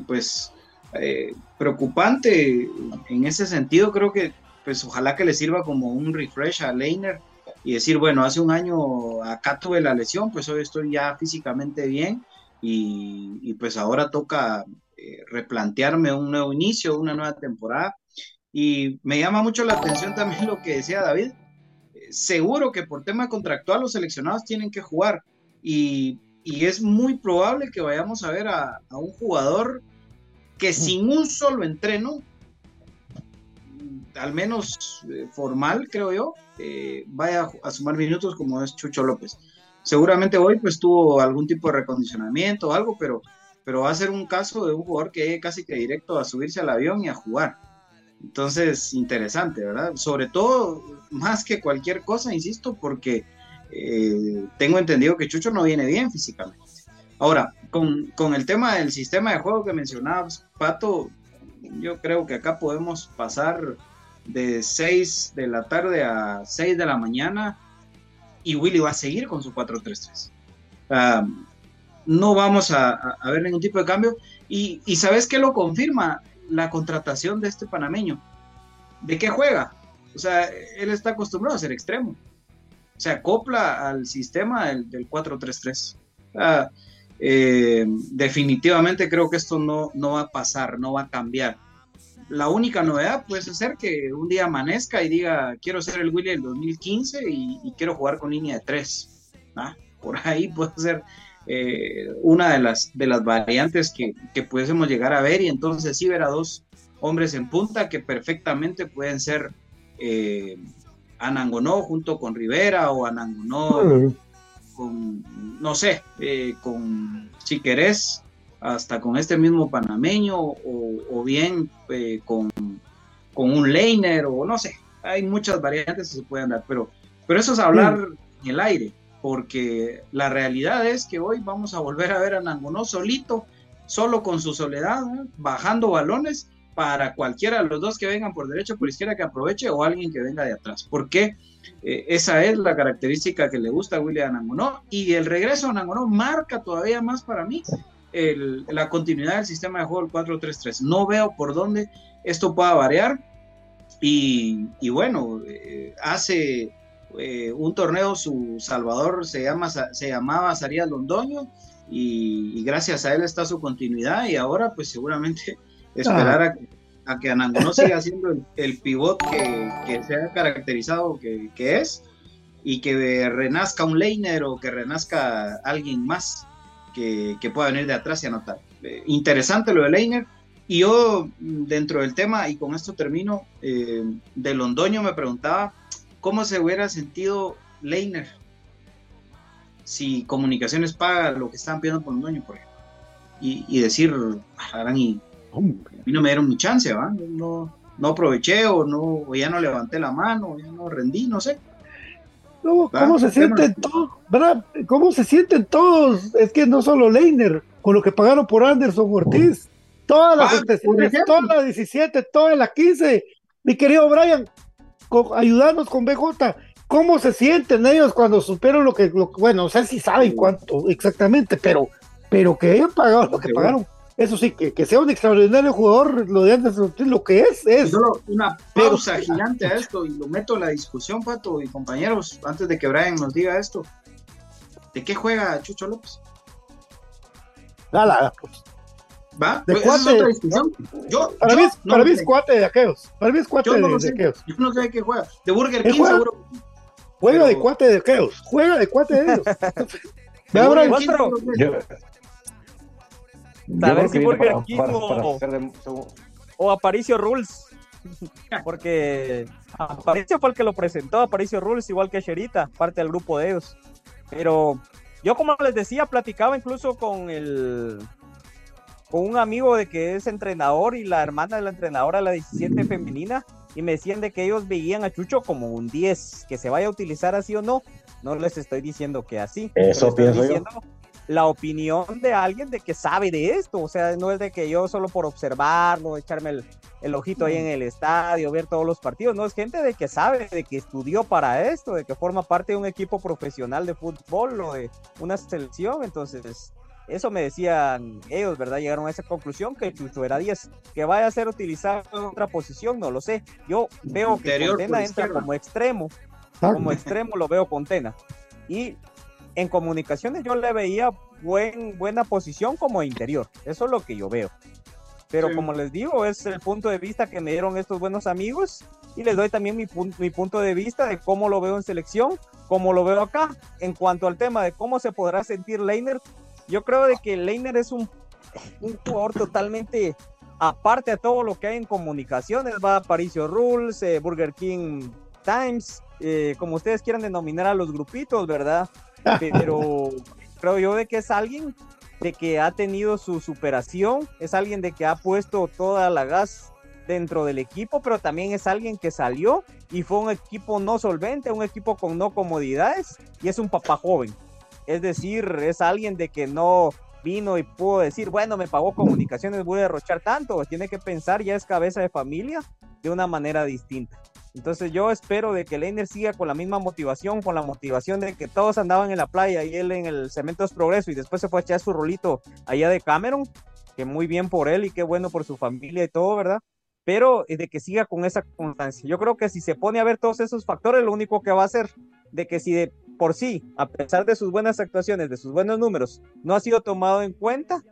pues eh, preocupante en ese sentido, creo que pues ojalá que le sirva como un refresh a Leiner y decir, bueno, hace un año acá tuve la lesión, pues hoy estoy ya físicamente bien y, y pues ahora toca eh, replantearme un nuevo inicio, una nueva temporada. Y me llama mucho la atención también lo que decía David. Eh, seguro que por tema contractual los seleccionados tienen que jugar y, y es muy probable que vayamos a ver a, a un jugador que sin un solo entreno, al menos eh, formal, creo yo, vaya a sumar minutos como es Chucho López. Seguramente hoy pues tuvo algún tipo de recondicionamiento o algo, pero pero va a ser un caso de un jugador que llegue casi que directo a subirse al avión y a jugar. Entonces, interesante, ¿verdad? Sobre todo, más que cualquier cosa, insisto, porque eh, tengo entendido que Chucho no viene bien físicamente. Ahora, con, con, el tema del sistema de juego que mencionabas, Pato, yo creo que acá podemos pasar de 6 de la tarde a 6 de la mañana y Willy va a seguir con su 4-3-3 no vamos a, ver ningún tipo de cambio. Y, ¿sabes qué lo confirma? La contratación de este panameño. ¿De qué juega? O sea, él está acostumbrado a ser extremo. Se acopla al sistema del, del 4-3-3. Eh, definitivamente creo que esto no, no va a pasar, no va a cambiar. La única novedad puede ser que un día amanezca y diga, quiero ser el Willy del 2015 y, quiero jugar con línea de 3. Por ahí puede ser eh, una de las, de las variantes que, que pudiésemos llegar a ver. Y entonces sí ver a dos hombres en punta que perfectamente pueden ser eh, Anangonó junto con Rivera o Anangonó con, no sé, eh, con si querés, hasta con este mismo panameño o, bien eh, con, con, un Leiner o no sé, hay muchas variantes que se pueden dar, pero, pero eso es hablar en el aire, porque la realidad es que hoy vamos a volver a ver a Nangonó solito, solo con su soledad, bajando balones para cualquiera de los dos que vengan por derecha o por izquierda que aproveche o alguien que venga de atrás. Porque eh, esa es la característica que le gusta a William Nangonó y el regreso a Nangonó marca todavía más para mí la continuidad del sistema de juego del 4-3-3. No veo por dónde esto pueda variar y, bueno, eh, hace eh, un torneo su Salvador se, llama, se llamaba Sarías Londoño y, gracias a él está su continuidad y ahora pues seguramente esperar a, a, que Anangonó siga siendo el, el pivot que, que, se ha caracterizado que, es y que renazca un Leiner o que renazca alguien más que, que pueda venir de atrás y anotar. Eh, interesante lo de Leiner. Y yo, dentro del tema, y con esto termino, eh, de Londoño me preguntaba cómo se hubiera sentido Leiner si Comunicaciones paga lo que estaban pidiendo por Londoño, por ejemplo. Y, y decir, y a mí no me dieron mi chance, ¿va? No, no aproveché o, no, o ya no levanté la mano, ya no rendí, no sé. ¿Cómo se sienten todos? ¿Cómo se sienten todos? Es que no solo Leiner, con lo que pagaron por Anderson Ortiz, todas las ah, todas las 17, todas las 15. Mi querido Brian, ayudarnos con BJ. ¿Cómo se sienten ellos cuando supieron lo que, lo, bueno, no sé si saben cuánto exactamente, pero, pero que hayan pagado lo que pagaron eso sí, que, sea un extraordinario jugador, lo de antes, lo que es, es. Solo una pausa gigante a esto y lo meto a la discusión, Pato y compañeros, antes de que Brian nos diga esto. ¿De qué juega Chucho López? Nada, pues. ¿Va? ¿De cuate, es otra discusión. Yo, para, mí, para mí es cuate de aquellos. Para mí es cuate de, aquellos. Yo no sé de qué juega. De Burger King, juega, seguro. Juega de cuate de aquellos. Juega de cuate de ellos. de ahora a ver si Burger King o, Aparicio Rules. Porque Aparicio fue el que lo presentó, Aparicio Rules, igual que Sherita, parte del grupo de ellos. Pero yo, como les decía, platicaba incluso con el con un amigo de que es entrenador y la hermana de la entrenadora, la 17 femenina, y me decían de que ellos veían a Chucho como un 10, que se vaya a utilizar así o no. No les estoy diciendo que así. Eso pienso yo la opinión de alguien de que sabe de esto, o sea, no es de que yo solo por observarlo, echarme el, ojito ahí en el estadio, ver todos los partidos, no, es gente de que sabe, de que estudió para esto, de que forma parte de un equipo profesional de fútbol o de una selección, entonces eso me decían ellos, ¿verdad? Llegaron a esa conclusión que Chucho era 10. Que vaya a ser utilizado en otra posición, no lo sé. Yo veo que Contena entra como extremo. Como extremo lo veo Contena. Y en comunicaciones yo le veía buen, buena posición como interior. Eso es lo que yo veo. Pero como les digo, es el punto de vista que me dieron estos buenos amigos y les doy también mi, mi punto de vista de cómo lo veo en selección, cómo lo veo acá. En cuanto al tema de cómo se podrá sentir Leiner, yo creo de que Leiner es un, un jugador totalmente aparte de todo lo que hay en comunicaciones. Va a Paricio Rules, eh, Burger King Times, eh, como ustedes quieran denominar a los grupitos, ¿verdad? pero creo yo de que es alguien de que ha tenido su superación, es alguien de que ha puesto toda la gas dentro del equipo, pero también es alguien que salió y fue un equipo no solvente, un equipo con no comodidades y es un papá joven. Es decir, es alguien de que no vino y pudo decir, bueno, me pagó comunicaciones, voy a derrochar tanto. Tiene que pensar, ya es cabeza de familia, de una manera distinta. Entonces yo espero de que Leiner siga con la misma motivación, con la motivación de que todos andaban en la playa y él en el Cementos Progreso y después se fue a echar su rolito allá de Cameron, que muy bien por él y qué bueno por su familia y todo, ¿verdad? Pero de que siga con esa constancia. Yo creo que si se pone a ver todos esos factores, lo único que va a hacer de que si de por sí, a pesar de sus buenas actuaciones, de sus buenos números, no ha sido tomado en cuenta,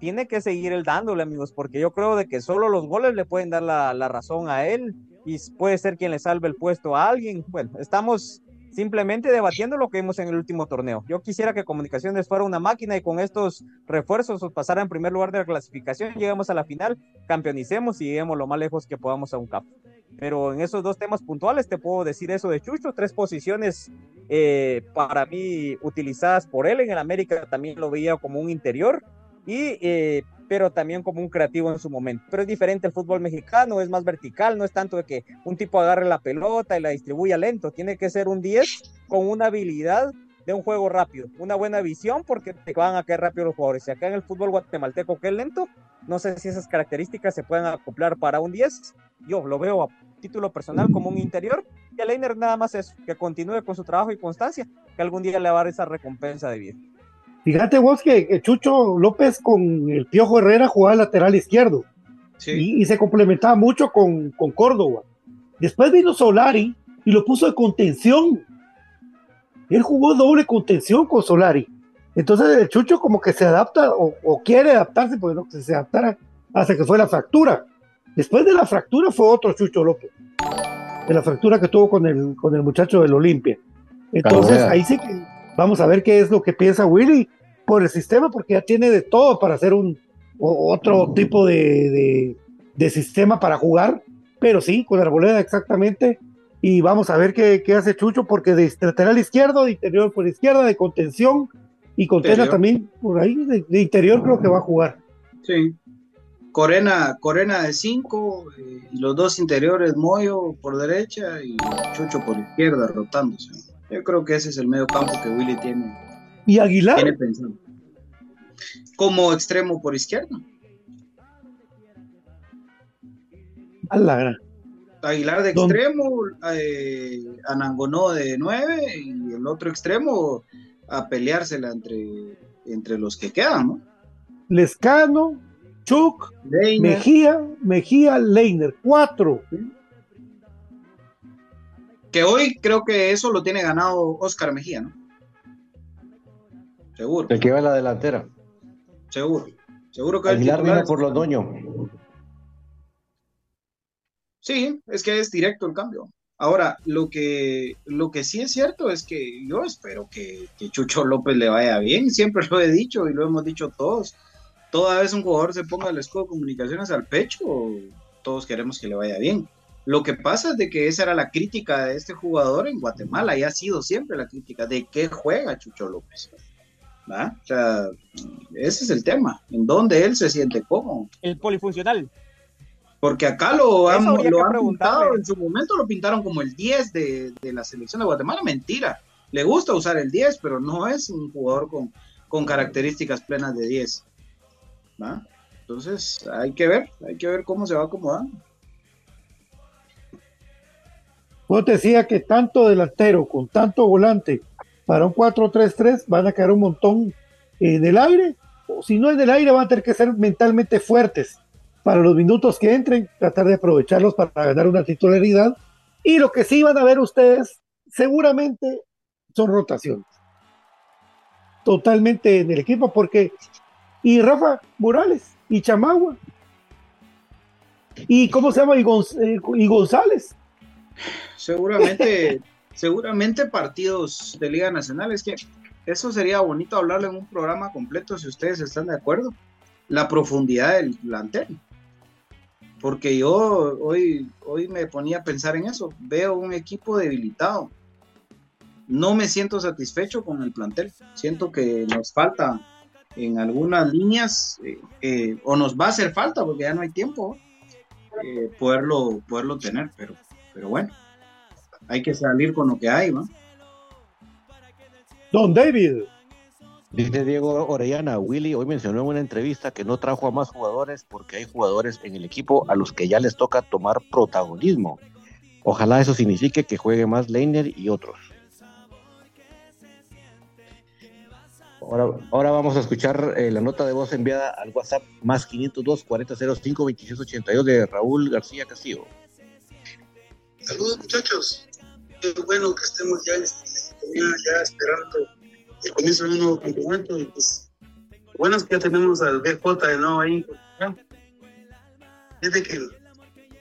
tiene que seguir el dándole, amigos, porque yo creo de que solo los goles le pueden dar la, la razón a él y puede ser quien le salve el puesto a alguien. Bueno, estamos simplemente debatiendo lo que vimos en el último torneo. Yo quisiera que Comunicaciones fuera una máquina y con estos refuerzos pasara en primer lugar de la clasificación, lleguemos a la final, campeonicemos y lleguemos lo más lejos que podamos a un cap. Pero en esos dos temas puntuales te puedo decir eso de Chucho, tres posiciones eh, para mí utilizadas por él. En el América también lo veía como un interior, y, eh, pero también como un creativo en su momento. Pero es diferente el fútbol mexicano, es más vertical, no es tanto de que un tipo agarre la pelota y la distribuya lento, tiene que ser un 10 con una habilidad de un juego rápido, una buena visión porque te van a caer rápido los jugadores. Y acá en el fútbol guatemalteco que es lento, no sé si esas características se pueden acoplar para un 10. Yo lo veo a título personal como un interior y a Leiner nada más es que continúe con su trabajo y constancia, que algún día le va a dar esa recompensa de vida. Fíjate vos que, Chucho López con el Piojo Herrera jugaba lateral izquierdo y, se complementaba mucho con, con Córdoba. Después vino Solari y lo puso de contención él jugó doble contención con Solari. Entonces el Chucho como que se adapta o, quiere adaptarse, porque no que se adaptara hasta que fue la fractura. Después de la fractura fue otro Chucho López. De la fractura que tuvo con el, con el muchacho del Olimpia. Entonces ahí sí que vamos a ver qué es lo que piensa Willy por el sistema, porque ya tiene de todo para hacer un otro tipo de, de sistema para jugar. Pero sí, con arboleda exactamente y vamos a ver qué, hace Chucho, porque de lateral izquierdo, de interior por izquierda, de contención y Contena también por ahí, de, interior creo que va a jugar. Sí. Corena, Corena de 5, eh, y los dos interiores, Moyo por derecha y Chucho por izquierda, rotándose. Yo creo que ese es el medio campo que Willy tiene. ¿Y Aguilar? Tiene pensado. Como extremo por izquierda. A la gran. Aguilar de extremo, eh, Anangonó de nueve y el otro extremo a peleársela entre, entre los que quedan, ¿no? Lescano, Chuck, Mejía, Mejía, Leiner, cuatro. Que hoy creo que eso lo tiene ganado Oscar Mejía, ¿no? Seguro. El que va en la delantera. Seguro. Seguro que Aguilar viene por los doños. Sí, es que es directo el cambio. Ahora, lo que, lo que sí es cierto es que yo espero que, Chucho López le vaya bien, siempre lo he dicho y lo hemos dicho todos. Toda vez un jugador se ponga el escudo de comunicaciones al pecho, todos queremos que le vaya bien. Lo que pasa es de que esa era la crítica de este jugador en Guatemala y ha sido siempre la crítica de qué juega Chucho López. O sea, ese es el tema, en dónde él se siente cómodo. El polifuncional. Porque acá lo han, lo pintado, en su momento lo pintaron como el 10 de, la selección de Guatemala. Mentira. Le gusta usar el 10, pero no es un jugador con, con características plenas de 10. Entonces, hay que ver, hay que ver cómo se va acomodando. Vos decía que tanto delantero con tanto volante para un 4-3-3 van a caer un montón en el aire, o si no en el aire van a tener que ser mentalmente fuertes para los minutos que entren, tratar de aprovecharlos para ganar una titularidad. Y lo que sí van a ver ustedes, seguramente son rotaciones. Totalmente en el equipo, porque. Y Rafa Morales, y Chamagua, y ¿cómo se llama? Y, eh, González. Seguramente, seguramente partidos de Liga Nacional. Es que eso sería bonito hablarle en un programa completo si ustedes están de acuerdo. La profundidad del plantel porque yo hoy, hoy me ponía a pensar en eso. Veo un equipo debilitado. No me siento satisfecho con el plantel. Siento que nos falta en algunas líneas, eh, eh, o nos va a hacer falta porque ya no hay tiempo eh, poderlo, poderlo tener, pero, pero bueno, hay que salir con lo que hay, ¿no? Don David. Dice Diego Orellana, Willy hoy mencionó en una entrevista que no trajo a más jugadores porque hay jugadores en el equipo a los que ya les toca tomar protagonismo. Ojalá eso signifique que juegue más Leiner y otros. Ahora, ahora vamos a escuchar eh, la nota de voz enviada al WhatsApp más 502 4005 2682 de Raúl García Castillo. Saludos muchachos. Qué bueno que estemos ya, ya esperando el comienzo de un nuevo campeonato y pues bueno es que ya tenemos al BJ de nuevo ahí. Es de que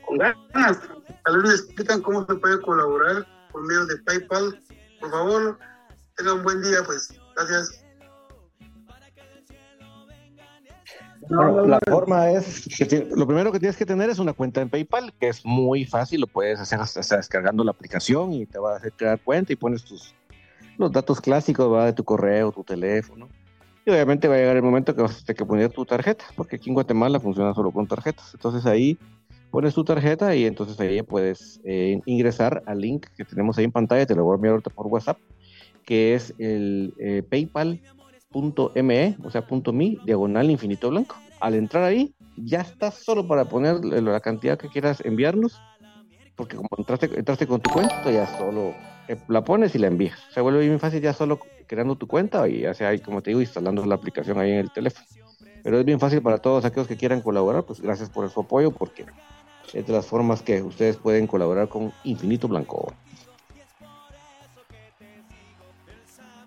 con ganas, tal vez me explican cómo se puede colaborar por medio de PayPal. Por favor, tengan un buen día, pues. Gracias. Bueno, la forma es, que lo primero que tienes que tener es una cuenta en PayPal, que es muy fácil, lo puedes hacer hasta descargando la aplicación y te va a hacer crear cuenta y pones tus los datos clásicos ¿va? de tu correo, tu teléfono. Y obviamente va a llegar el momento que vas a tener que poner tu tarjeta, porque aquí en Guatemala funciona solo con tarjetas. Entonces ahí pones tu tarjeta y entonces ahí puedes eh, ingresar al link que tenemos ahí en pantalla, te lo voy a enviar ahorita por WhatsApp, que es el eh, paypal.me, o sea, punto .me, diagonal infinito blanco. Al entrar ahí, ya está solo para poner la cantidad que quieras enviarnos, porque como entraste, entraste con tu cuenta, ya solo eh, la pones y la envías. Se vuelve bien fácil ya solo creando tu cuenta y ya sea ahí, como te digo, instalando la aplicación ahí en el teléfono. Pero es bien fácil para todos aquellos que quieran colaborar, pues gracias por su apoyo, porque es de las formas que ustedes pueden colaborar con Infinito Blanco.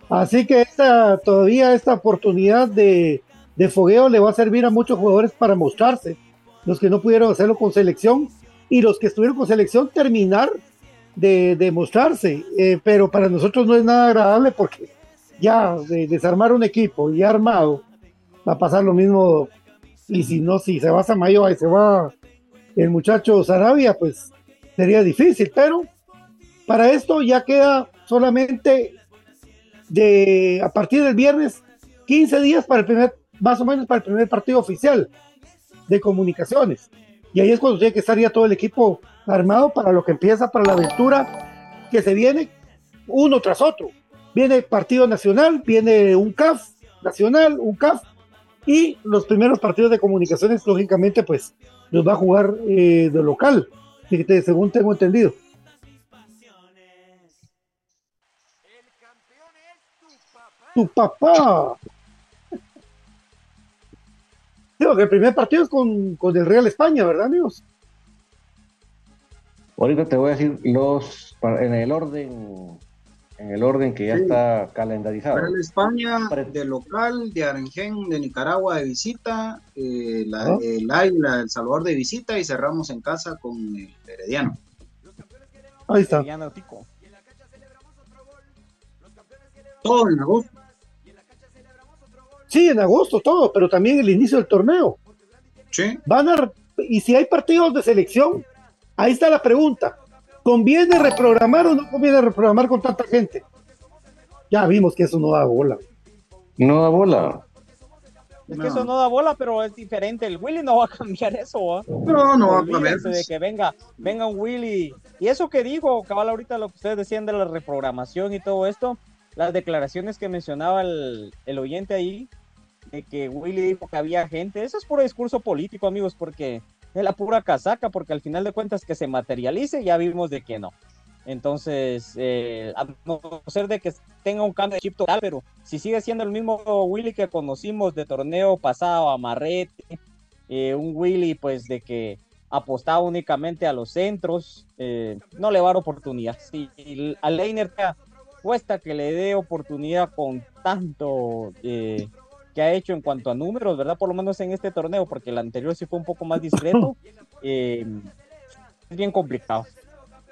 Así que esta, todavía esta oportunidad de, de fogueo le va a servir a muchos jugadores para mostrarse. Los que no pudieron hacerlo con selección y los que estuvieron con selección terminar de, de mostrarse. Eh, pero para nosotros no es nada agradable porque ya de desarmar un equipo ya armado va a pasar lo mismo. Y si no, si se va a Samayoa y se va el muchacho Sarabia, pues sería difícil, pero para esto ya queda solamente de a partir del viernes 15 días para el primer, más o menos para el primer partido oficial de comunicaciones. Y ahí es cuando tiene que estar ya todo el equipo armado para lo que empieza para la aventura que se viene uno tras otro. Viene partido nacional, viene un CAF nacional, un CAF y los primeros partidos de comunicaciones, lógicamente, pues los va a jugar eh, de local, según tengo entendido. Tu papá. Digo que el primer partido es con, con el Real España, ¿verdad, amigos? Ahorita te voy a decir los en el orden en el orden que ya está calendarizado. Real España de local, de Arengen de Nicaragua de visita, eh, la, el Águila El Salvador de visita y cerramos en casa con el Herediano. Ahí está. Todo en agosto. Sí, en agosto todo, pero también el inicio del torneo. Sí. Van a, y si hay partidos de selección, ahí está la pregunta. ¿Conviene reprogramar o no conviene reprogramar con tanta gente? Ya vimos que eso no da bola. No da bola. Es que eso no da bola, pero es diferente. El Willy no va a cambiar eso. No, no va a cambiar. De que venga, venga un Willy. Y eso que dijo, cabal, ahorita lo que ustedes decían de la reprogramación y todo esto, las declaraciones que mencionaba el, el oyente ahí, que Willy dijo que había gente, eso es puro discurso político, amigos, porque es la pura casaca, porque al final de cuentas que se materialice, ya vimos de que no. Entonces, eh, a no ser de que tenga un cambio de chip total, pero si sigue siendo el mismo Willy que conocimos de torneo pasado, Amarrete, eh, un Willy pues de que apostaba únicamente a los centros, eh, no le va a dar oportunidad. Si a Leiner cuesta que le dé oportunidad con tanto que ha hecho en cuanto a números, ¿verdad? Por lo menos en este torneo, porque el anterior sí fue un poco más discreto. Eh, es bien complicado.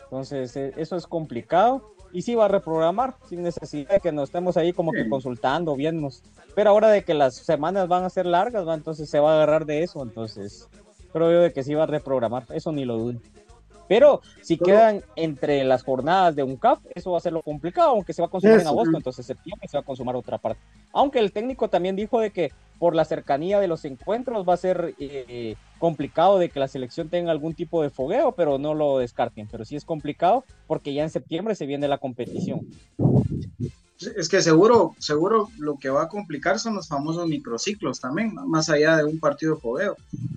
Entonces, eh, eso es complicado. Y sí va a reprogramar, sin necesidad de que nos estemos ahí como que consultando, viéndonos. Pero ahora de que las semanas van a ser largas, ¿va? entonces se va a agarrar de eso. Entonces, creo yo de que sí va a reprogramar. Eso ni lo dudo. Pero si quedan entre las jornadas de un CAF, eso va a ser lo complicado, aunque se va a consumir en agosto, entonces septiembre se va a consumar otra parte. Aunque el técnico también dijo de que por la cercanía de los encuentros va a ser eh, complicado de que la selección tenga algún tipo de fogueo, pero no lo descarten. Pero sí es complicado porque ya en septiembre se viene la competición. Es que seguro, seguro lo que va a complicar son los famosos microciclos también, más allá de un partido de fogueo,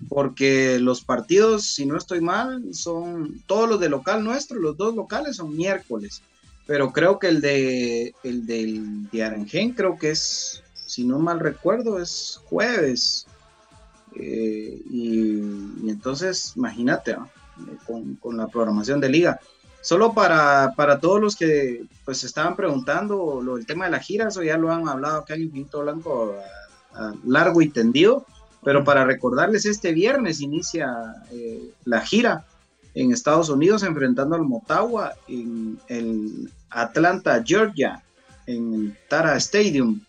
porque los partidos, si no estoy mal, son todos los de local nuestro, los dos locales son miércoles, pero creo que el de el del de Aranjén creo que es, si no mal recuerdo, es jueves. Eh, y, entonces, imagínate, con, con la programación de liga solo para, para todos los que pues estaban preguntando lo del tema de la gira, eso ya lo han hablado acá en Infinito Blanco a, largo y tendido, pero para recordarles, este viernes inicia eh, la gira en Estados Unidos enfrentando al Motagua en el Atlanta, Georgia, en Tara Stadium.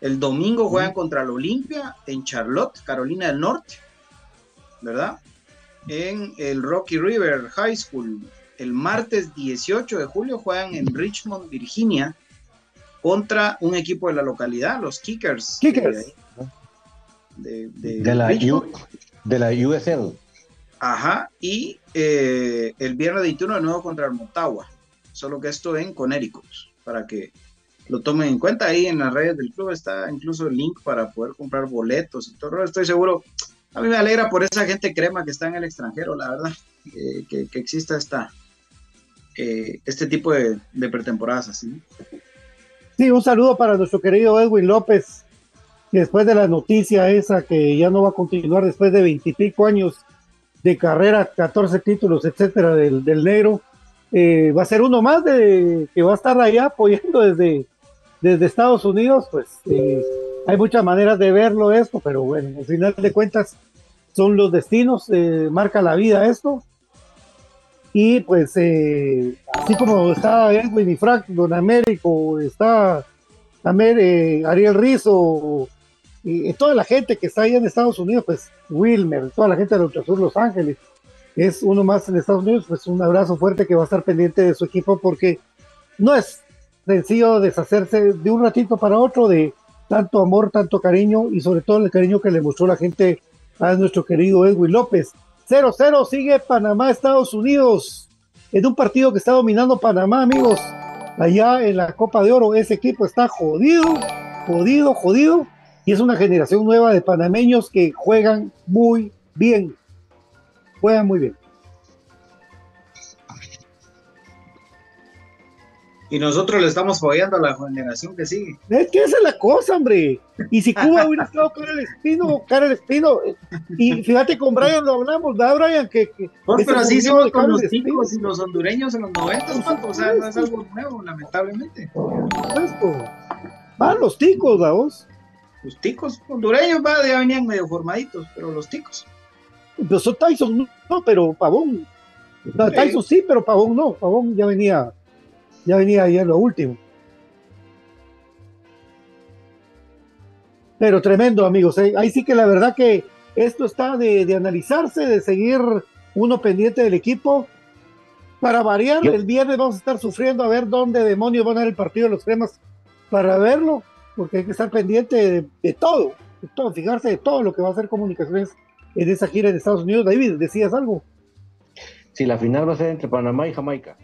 El domingo juegan contra el Olimpia en Charlotte, Carolina del Norte, ¿verdad? En el Rocky River High School. El martes 18 de julio juegan en Richmond, Virginia, contra un equipo de la localidad, los Kickers. Kickers. De, de- De la. U- de la USL. Ajá, y eh, el viernes 21 de nuevo contra el Motagua, solo que esto en Connecticut, para que lo tomen en cuenta. Ahí en las redes del club está incluso el link para poder comprar boletos y todo. Estoy seguro, a mí me alegra por esa gente crema que está en el extranjero, la verdad, eh, que, que exista esta, eh, este tipo de, pretemporadas así. Sí, un saludo para nuestro querido Edwin López, después de la noticia esa que ya no va a continuar después de veintipico años de carrera, 14 títulos, etcétera, del, del negro, eh, va a ser uno más de que va a estar allá apoyando desde, desde Estados Unidos, pues eh, hay muchas maneras de verlo esto, pero bueno, al final de cuentas son los destinos, marca la vida esto. Y pues, eh, así como está Edwin y Frank, Don Américo, está también eh, Ariel Rizo, y, toda la gente que está ahí en Estados Unidos, pues Wilmer, toda la gente de Ultrasur Los Ángeles, es uno más en Estados Unidos, pues un abrazo fuerte que va a estar pendiente de su equipo porque no es sencillo deshacerse de un ratito para otro de tanto amor, tanto cariño y sobre todo el cariño que le mostró la gente a nuestro querido Edwin López. 0-0 sigue Panamá, Estados Unidos, en un partido que está dominando Panamá, amigos. Allá en la Copa de Oro, ese equipo está jodido, jodido, jodido. Y es una generación nueva de panameños que juegan muy bien. Juegan muy bien. Y nosotros le estamos follando a la generación que sigue. Es que esa es la cosa, hombre. Y si Cuba hubiera estado Karel Espino, Karel Espino, eh, y fíjate con Brian lo hablamos, ¿verdad, Brian? Que, que Pues, pero así de con los Espino. ticos y los hondureños en los 90, Pato, o sea, no es algo nuevo, lamentablemente. Esto. Van los ticos, vamos. Los ticos hondureños va, ya venían medio formaditos, pero los ticos. Pero son Tyson, no, pero Pavón. Tyson sí, pero Pavón no. Pavón ya venía, ya venía ya en lo último. Pero tremendo, amigos. eh. Ahí sí que la verdad que esto está de, de analizarse, de seguir uno pendiente del equipo. Para variar, Yo- el viernes vamos a estar sufriendo a ver dónde demonios van a dar el partido de los cremas para verlo, porque hay que estar pendiente de, de todo, de todo, fijarse de todo lo que va a hacer comunicaciones en esa gira en Estados Unidos. David, decías algo. Si la final va a ser entre Panamá y Jamaica.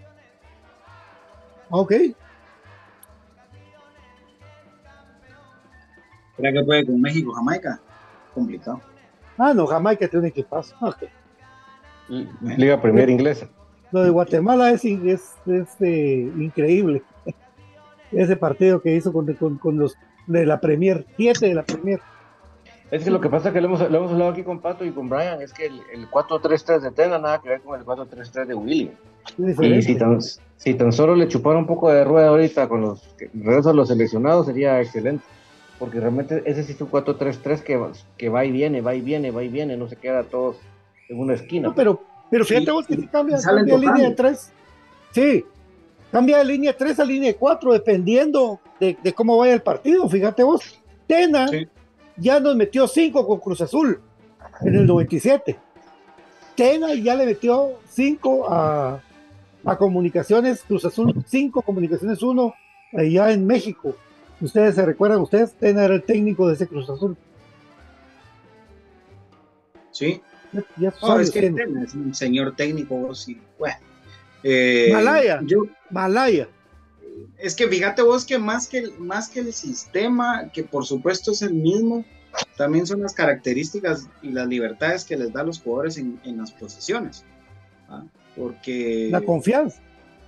Ah, Ok. ¿Será que puede con México, Jamaica? Complicado. Ah, no, Jamaica tiene un equipazo. Ok. Liga Premier Inglesa. Lo de Guatemala es, es, es, eh, increíble. Ese partido que hizo con, con- con los de la Premier, siete de la Premier. Es que lo que pasa es que lo hemos, lo hemos hablado aquí con Pato y con Brian, es que el, el 4-3-3 de Tena nada que ver con el 4-3-3 de William. Y si tan, si tan solo le chupara un poco de rueda ahorita con los que regreso a los seleccionados sería excelente. Porque realmente ese sí es un 4-3-3 que, va- que va y viene, va y viene, va y viene, no se queda todos en una esquina. No, pero, pero fíjate Sí, vos que sí cambia, cambia de línea de tocando. tres. Sí, cambia de línea 3 a línea 4 dependiendo de, de cómo vaya el partido. Fíjate vos, Tena Sí. Ya nos metió 5 con Cruz Azul en el 97. Tena ya le metió 5 a, a Comunicaciones, Cruz Azul 5, Comunicaciones 1, allá en México. Ustedes se recuerdan, ustedes, Tena era el técnico de ese Cruz Azul. Sí. Ya, ya No, sabes es que Tena. Es un señor técnico, y bueno. Eh, Malaya. yo- Malaya. Es que fíjate vos que más que, el- más que el sistema, que por supuesto es el mismo, también son las características y las libertades que les da a los jugadores en, en las posiciones. ¿ah? Porque La confianza.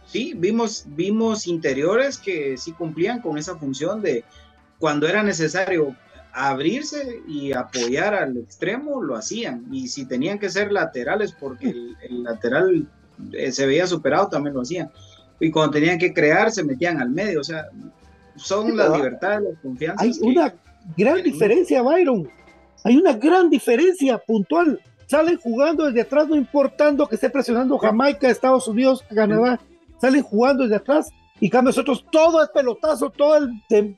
sí, vimos, vimos interiores que sí cumplían con esa función de cuando era necesario abrirse y apoyar al extremo, lo hacían. Y si tenían que ser laterales porque el, el lateral eh, se veía superado, también lo hacían. Y cuando tenían que crear, se metían al medio. O sea, son las pero libertades, las confianzas. Hay que- una gran diferencia, Byron. Hay una gran diferencia puntual. Salen jugando desde atrás, no importando que esté presionando Jamaica, Estados Unidos, Canadá. Salen jugando desde atrás Y cambio nosotros todo es pelotazo, todo el,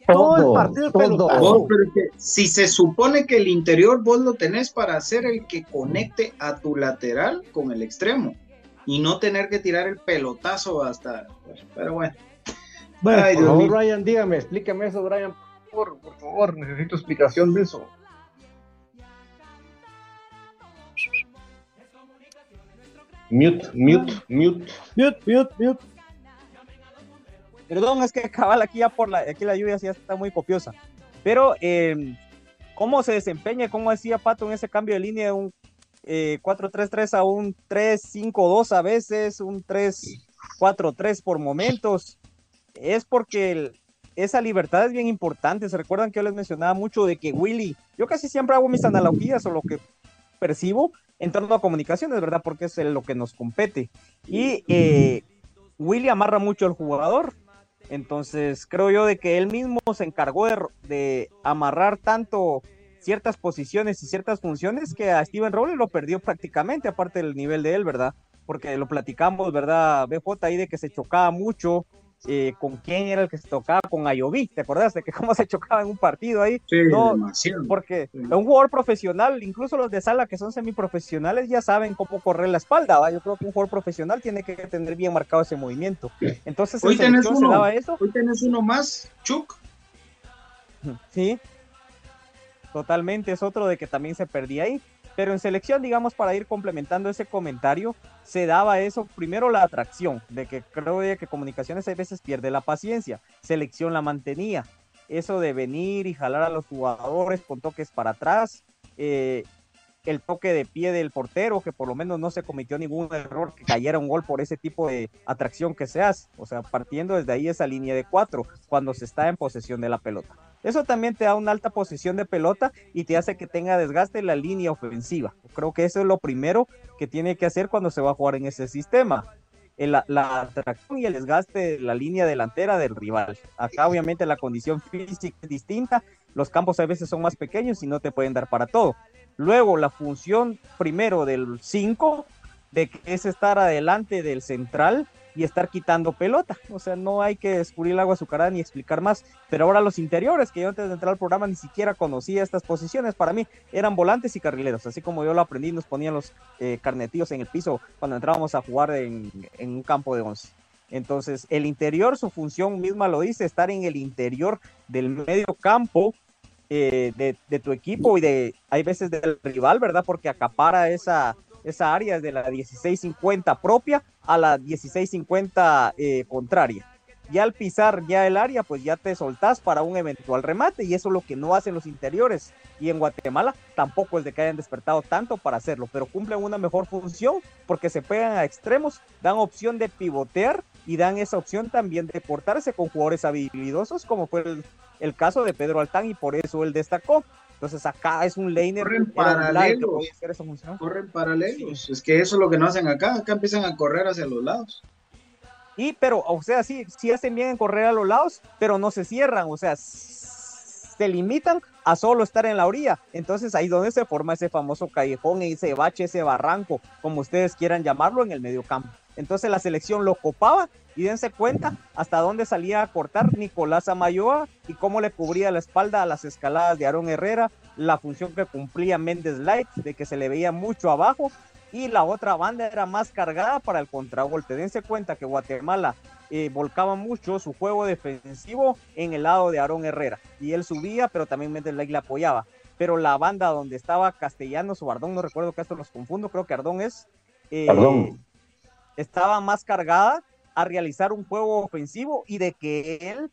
todo, el partido es pelotazo. si se supone que el interior vos lo tenés para ser el que conecte a tu lateral con el extremo y no tener que tirar el pelotazo hasta. Pero bueno. Bueno, por favor, Brian, dígame, explíqueme eso, Brian, por, por favor, necesito explicación de eso. Mute, mute, mute. Mute, mute, mute. Perdón, es que cabal aquí ya por la, aquí la lluvia ya está muy copiosa. Pero, eh, ¿cómo se desempeña? ¿Cómo decía Pato en ese cambio de línea de un eh, 4-3-3 a un 3-5-2 a veces, un 3-4-3 por momentos? Es porque esa libertad es bien importante. Se recuerdan que yo les mencionaba mucho de que Willy, yo casi siempre hago mis analogías o lo que percibo en torno a comunicaciones, ¿verdad? Porque es lo que nos compete. Y eh, Willy amarra mucho al jugador. Entonces, creo yo de que él mismo se encargó de, amarrar tanto ciertas posiciones y ciertas funciones que a Steven Rowley lo perdió prácticamente, aparte del nivel de él, ¿verdad? Porque lo platicamos, ¿verdad? BJ ahí de que se chocaba mucho, eh, con quién era el que se tocaba, con Ayoví, ¿te acordás de que cómo se chocaba en un partido ahí? Sí, no, demasiado. Porque un jugador profesional, incluso los de sala que son semiprofesionales, ya saben cómo correr la espalda, ¿va? Yo creo que un jugador profesional tiene que tener bien marcado ese movimiento. Entonces, hoy tenés uno, se daba eso. Hoy tenés uno más, Chuck. Sí, totalmente, es otro de que también se perdía ahí. Pero en selección, digamos, para ir complementando ese comentario, se daba eso, primero la atracción, de que creo que comunicaciones a veces pierde la paciencia, selección la mantenía, eso de venir y jalar a los jugadores con toques para atrás, eh, el toque de pie del portero, que por lo menos no se cometió ningún error, que cayera un gol por ese tipo de atracción que se hace, o sea, partiendo desde ahí esa línea de cuatro, cuando se está en posesión de la pelota. Eso también te da una alta posición de pelota y te hace que tenga desgaste la línea ofensiva. Creo que eso es lo primero que tiene que hacer cuando se va a jugar en ese sistema. La, atracción y el desgaste de la línea delantera del rival. Acá obviamente la condición física es distinta, los campos a veces son más pequeños y no te pueden dar para todo. Luego la función primero del 5, de que es estar adelante del central y estar quitando pelota. O sea, no hay que descubrir el agua azucarada ni explicar más. Pero ahora los interiores, que yo antes de entrar al programa ni siquiera conocía estas posiciones, para mí eran volantes y carrileros. Así como yo lo aprendí, nos ponían los eh, carnetillos en el piso cuando entrábamos a jugar en, un campo de once. Entonces, el interior, su función misma lo dice, estar en el interior del medio campo eh, de, de, tu equipo y de, hay veces del rival, ¿verdad? Porque acapara esa, esa área de la 1650 propia a la 1650 eh, contraria. Y al pisar ya el área, pues ya te soltás para un eventual remate y eso es lo que no hacen los interiores. Y en Guatemala tampoco es de que hayan despertado tanto para hacerlo, pero cumplen una mejor función porque se pegan a extremos, dan opción de pivotear y dan esa opción también de portarse con jugadores habilidosos como fue el, el caso de Pedro Altán y por eso él destacó. Entonces acá es un laner. Corren paralelos. Corren paralelos. Es que eso es lo que no hacen acá. Acá empiezan a correr hacia los lados. Y pero, o sea, sí, sí hacen bien en correr a los lados, pero no se cierran. O sea, se limitan a solo estar en la orilla. Entonces ahí donde se forma ese famoso callejón, ese bache, ese barranco, como ustedes quieran llamarlo, en el medio campo. Entonces la selección lo copaba y dense cuenta hasta dónde salía a cortar Nicolás Amayoa y cómo le cubría la espalda a las escaladas de Aarón Herrera, la función que cumplía Méndez Light, de que se le veía mucho abajo, y la otra banda era más cargada para el contragolpe. Dense cuenta que Guatemala eh, volcaba mucho su juego defensivo en el lado de Aarón Herrera, y él subía, pero también Méndez Light le apoyaba. Pero la banda donde estaba Castellanos o Ardón, no recuerdo que esto los confundo, creo que Ardón es. Eh, estaba más cargada a realizar un juego ofensivo y de que él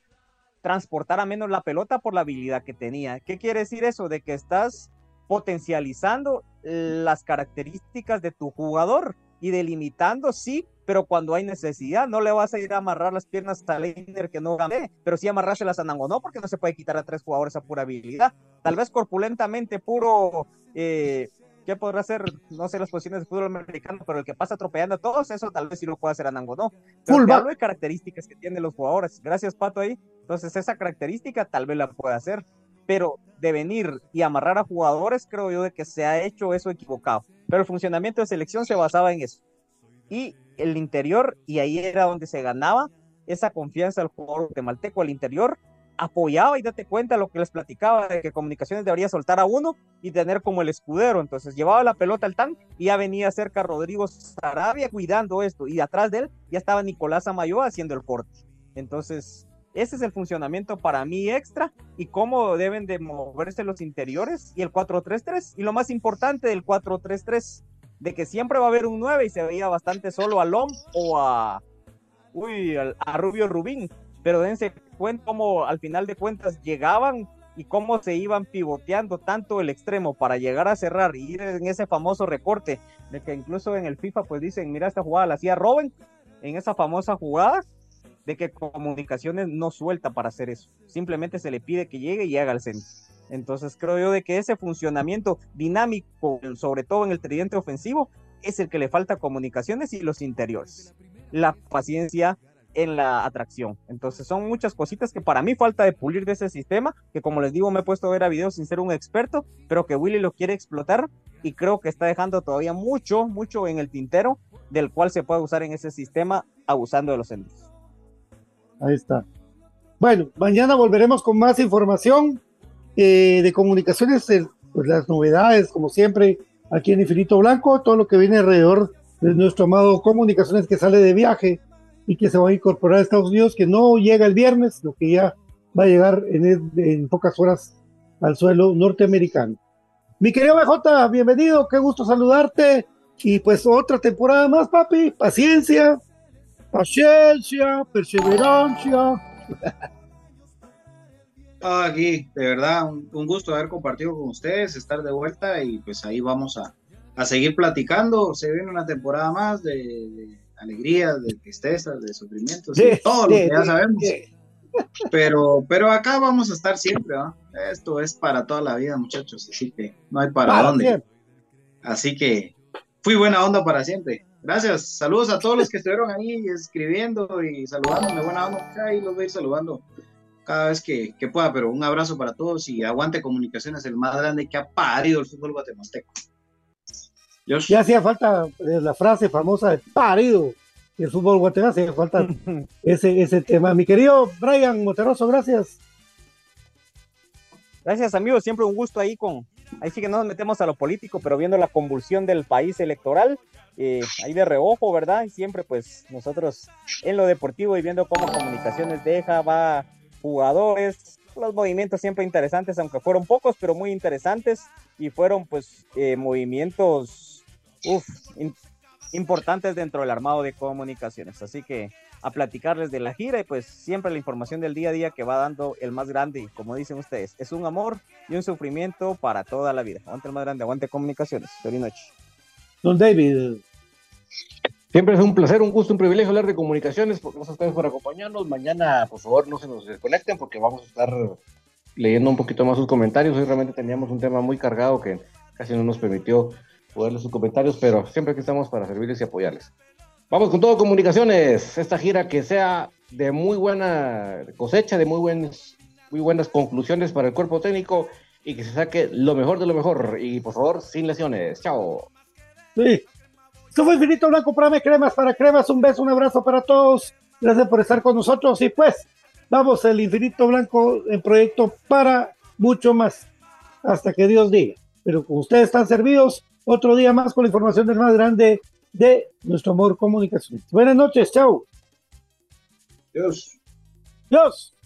transportara menos la pelota por la habilidad que tenía. ¿Qué quiere decir eso? De que estás potencializando las características de tu jugador y delimitando, sí, pero cuando hay necesidad, no le vas a ir a amarrar las piernas a Leiner que no gane, pero sí amarrárselas a Nango, no, porque no se puede quitar a tres jugadores a pura habilidad. Tal vez corpulentamente, puro eh, ¿qué podrá hacer? No sé las posiciones de fútbol americano, pero el que pasa atropellando a todos, eso tal vez sí lo puede hacer Anango, ¿no? Pero hablo de características que tienen los jugadores. Gracias, Pato, ahí. Entonces, esa característica tal vez la puede hacer, pero de venir y amarrar a jugadores, creo yo de que se ha hecho eso equivocado. Pero el funcionamiento de selección se basaba en eso. Y el interior, y ahí era donde se ganaba, esa confianza al jugador guatemalteco al interior, apoyaba y date cuenta lo que les platicaba de que Comunicaciones debería soltar a uno y tener como el escudero. Entonces llevaba la pelota al tanque y ya venía cerca Rodrigo Sarabia cuidando esto y atrás de él ya estaba Nicolás Amayo haciendo el corte. Entonces, ese es el funcionamiento para mí extra y cómo deben de moverse los interiores y el 4-3-3 y lo más importante del 4-3-3 de que siempre va a haber un 9 y se veía bastante solo a Lom o a uy, a Rubio Rubín, pero dense cuenta cómo al final de cuentas llegaban y cómo se iban pivoteando tanto el extremo para llegar a cerrar y ir en ese famoso recorte de que incluso en el FIFA pues dicen, mira esta jugada la hacía Robin, en esa famosa jugada de que comunicaciones no suelta para hacer eso, simplemente se le pide que llegue y haga el centro. Entonces creo yo de que ese funcionamiento dinámico, sobre todo en el tridente ofensivo, es el que le falta comunicaciones y los interiores. La paciencia en la atracción. Entonces son muchas cositas que para mí falta de pulir de ese sistema, que como les digo me he puesto a ver a videos sin ser un experto, pero que Willy lo quiere explotar y creo que está dejando todavía mucho, mucho en el tintero del cual se puede usar en ese sistema abusando de los centros. Ahí está. Bueno, mañana volveremos con más información eh, de comunicaciones, pues las novedades, como siempre, aquí en Infinito Blanco, todo lo que viene alrededor de nuestro amado Comunicaciones que sale de viaje y que se va a incorporar a Estados Unidos, que no llega el viernes, lo que ya va a llegar en, en pocas horas al suelo norteamericano. Mi querido BJ, bienvenido, qué gusto saludarte. Y pues otra temporada más, papi. Paciencia, paciencia, perseverancia. aquí, de verdad, un, gusto haber compartido con ustedes, estar de vuelta y pues ahí vamos a, a seguir platicando. Se viene una temporada más de, de alegrías, de tristezas, de sufrimientos, de, todo lo que ya sabemos. Pero, pero acá vamos a estar siempre, Esto es para toda la vida, muchachos, así que no hay para, dónde. Así que fui buena onda para siempre. Gracias, saludos a todos los que estuvieron ahí escribiendo y saludándome, buena onda, ahí los voy a ir saludando cada vez que, pueda, pero un abrazo para todos y aguante comunicaciones, el más grande que ha parido el fútbol guatemalteco. Ya hacía falta eh, la frase famosa de parido el fútbol guatemalteco, hacía falta ese, ese tema. Mi querido Brian Monterroso, gracias. Gracias, amigos, siempre un gusto ahí con, ahí sí que no nos metemos a lo político, pero viendo la convulsión del país electoral, eh, ahí de reojo, ¿verdad? Y siempre pues nosotros en lo deportivo y viendo cómo comunicaciones deja, va jugadores, los movimientos siempre interesantes, aunque fueron pocos, pero muy interesantes y fueron pues eh, movimientos importantes dentro del armado de comunicaciones. Así que a platicarles de la gira y pues siempre la información del día a día que va dando el más grande y como dicen ustedes, es un amor y un sufrimiento para toda la vida. Aguante el más grande, aguante comunicaciones. Feliz noche. Don David. Siempre es un placer, un gusto, un privilegio hablar de comunicaciones. Gracias a ustedes por acompañarnos. Mañana, por favor, no se nos desconecten porque vamos a estar leyendo un poquito más sus comentarios. Hoy realmente teníamos un tema muy cargado que casi no nos permitió poder sus comentarios, pero siempre aquí estamos para servirles y apoyarles. Vamos con todo comunicaciones. Esta gira que sea de muy buena cosecha, de muy, buenas, muy buenas conclusiones para el cuerpo técnico y que se saque lo mejor de lo mejor. Y por favor, sin lesiones. Chao. Sí, fue Infinito Blanco para Cremas para Cremas. Un beso, un abrazo para todos. Gracias por estar con nosotros. Y pues, vamos el Infinito Blanco en proyecto para mucho más. Hasta que Dios diga. Pero ustedes están servidos. Otro día más con la información del más grande de nuestro amor comunicación. Buenas noches. Chao. Dios. Dios.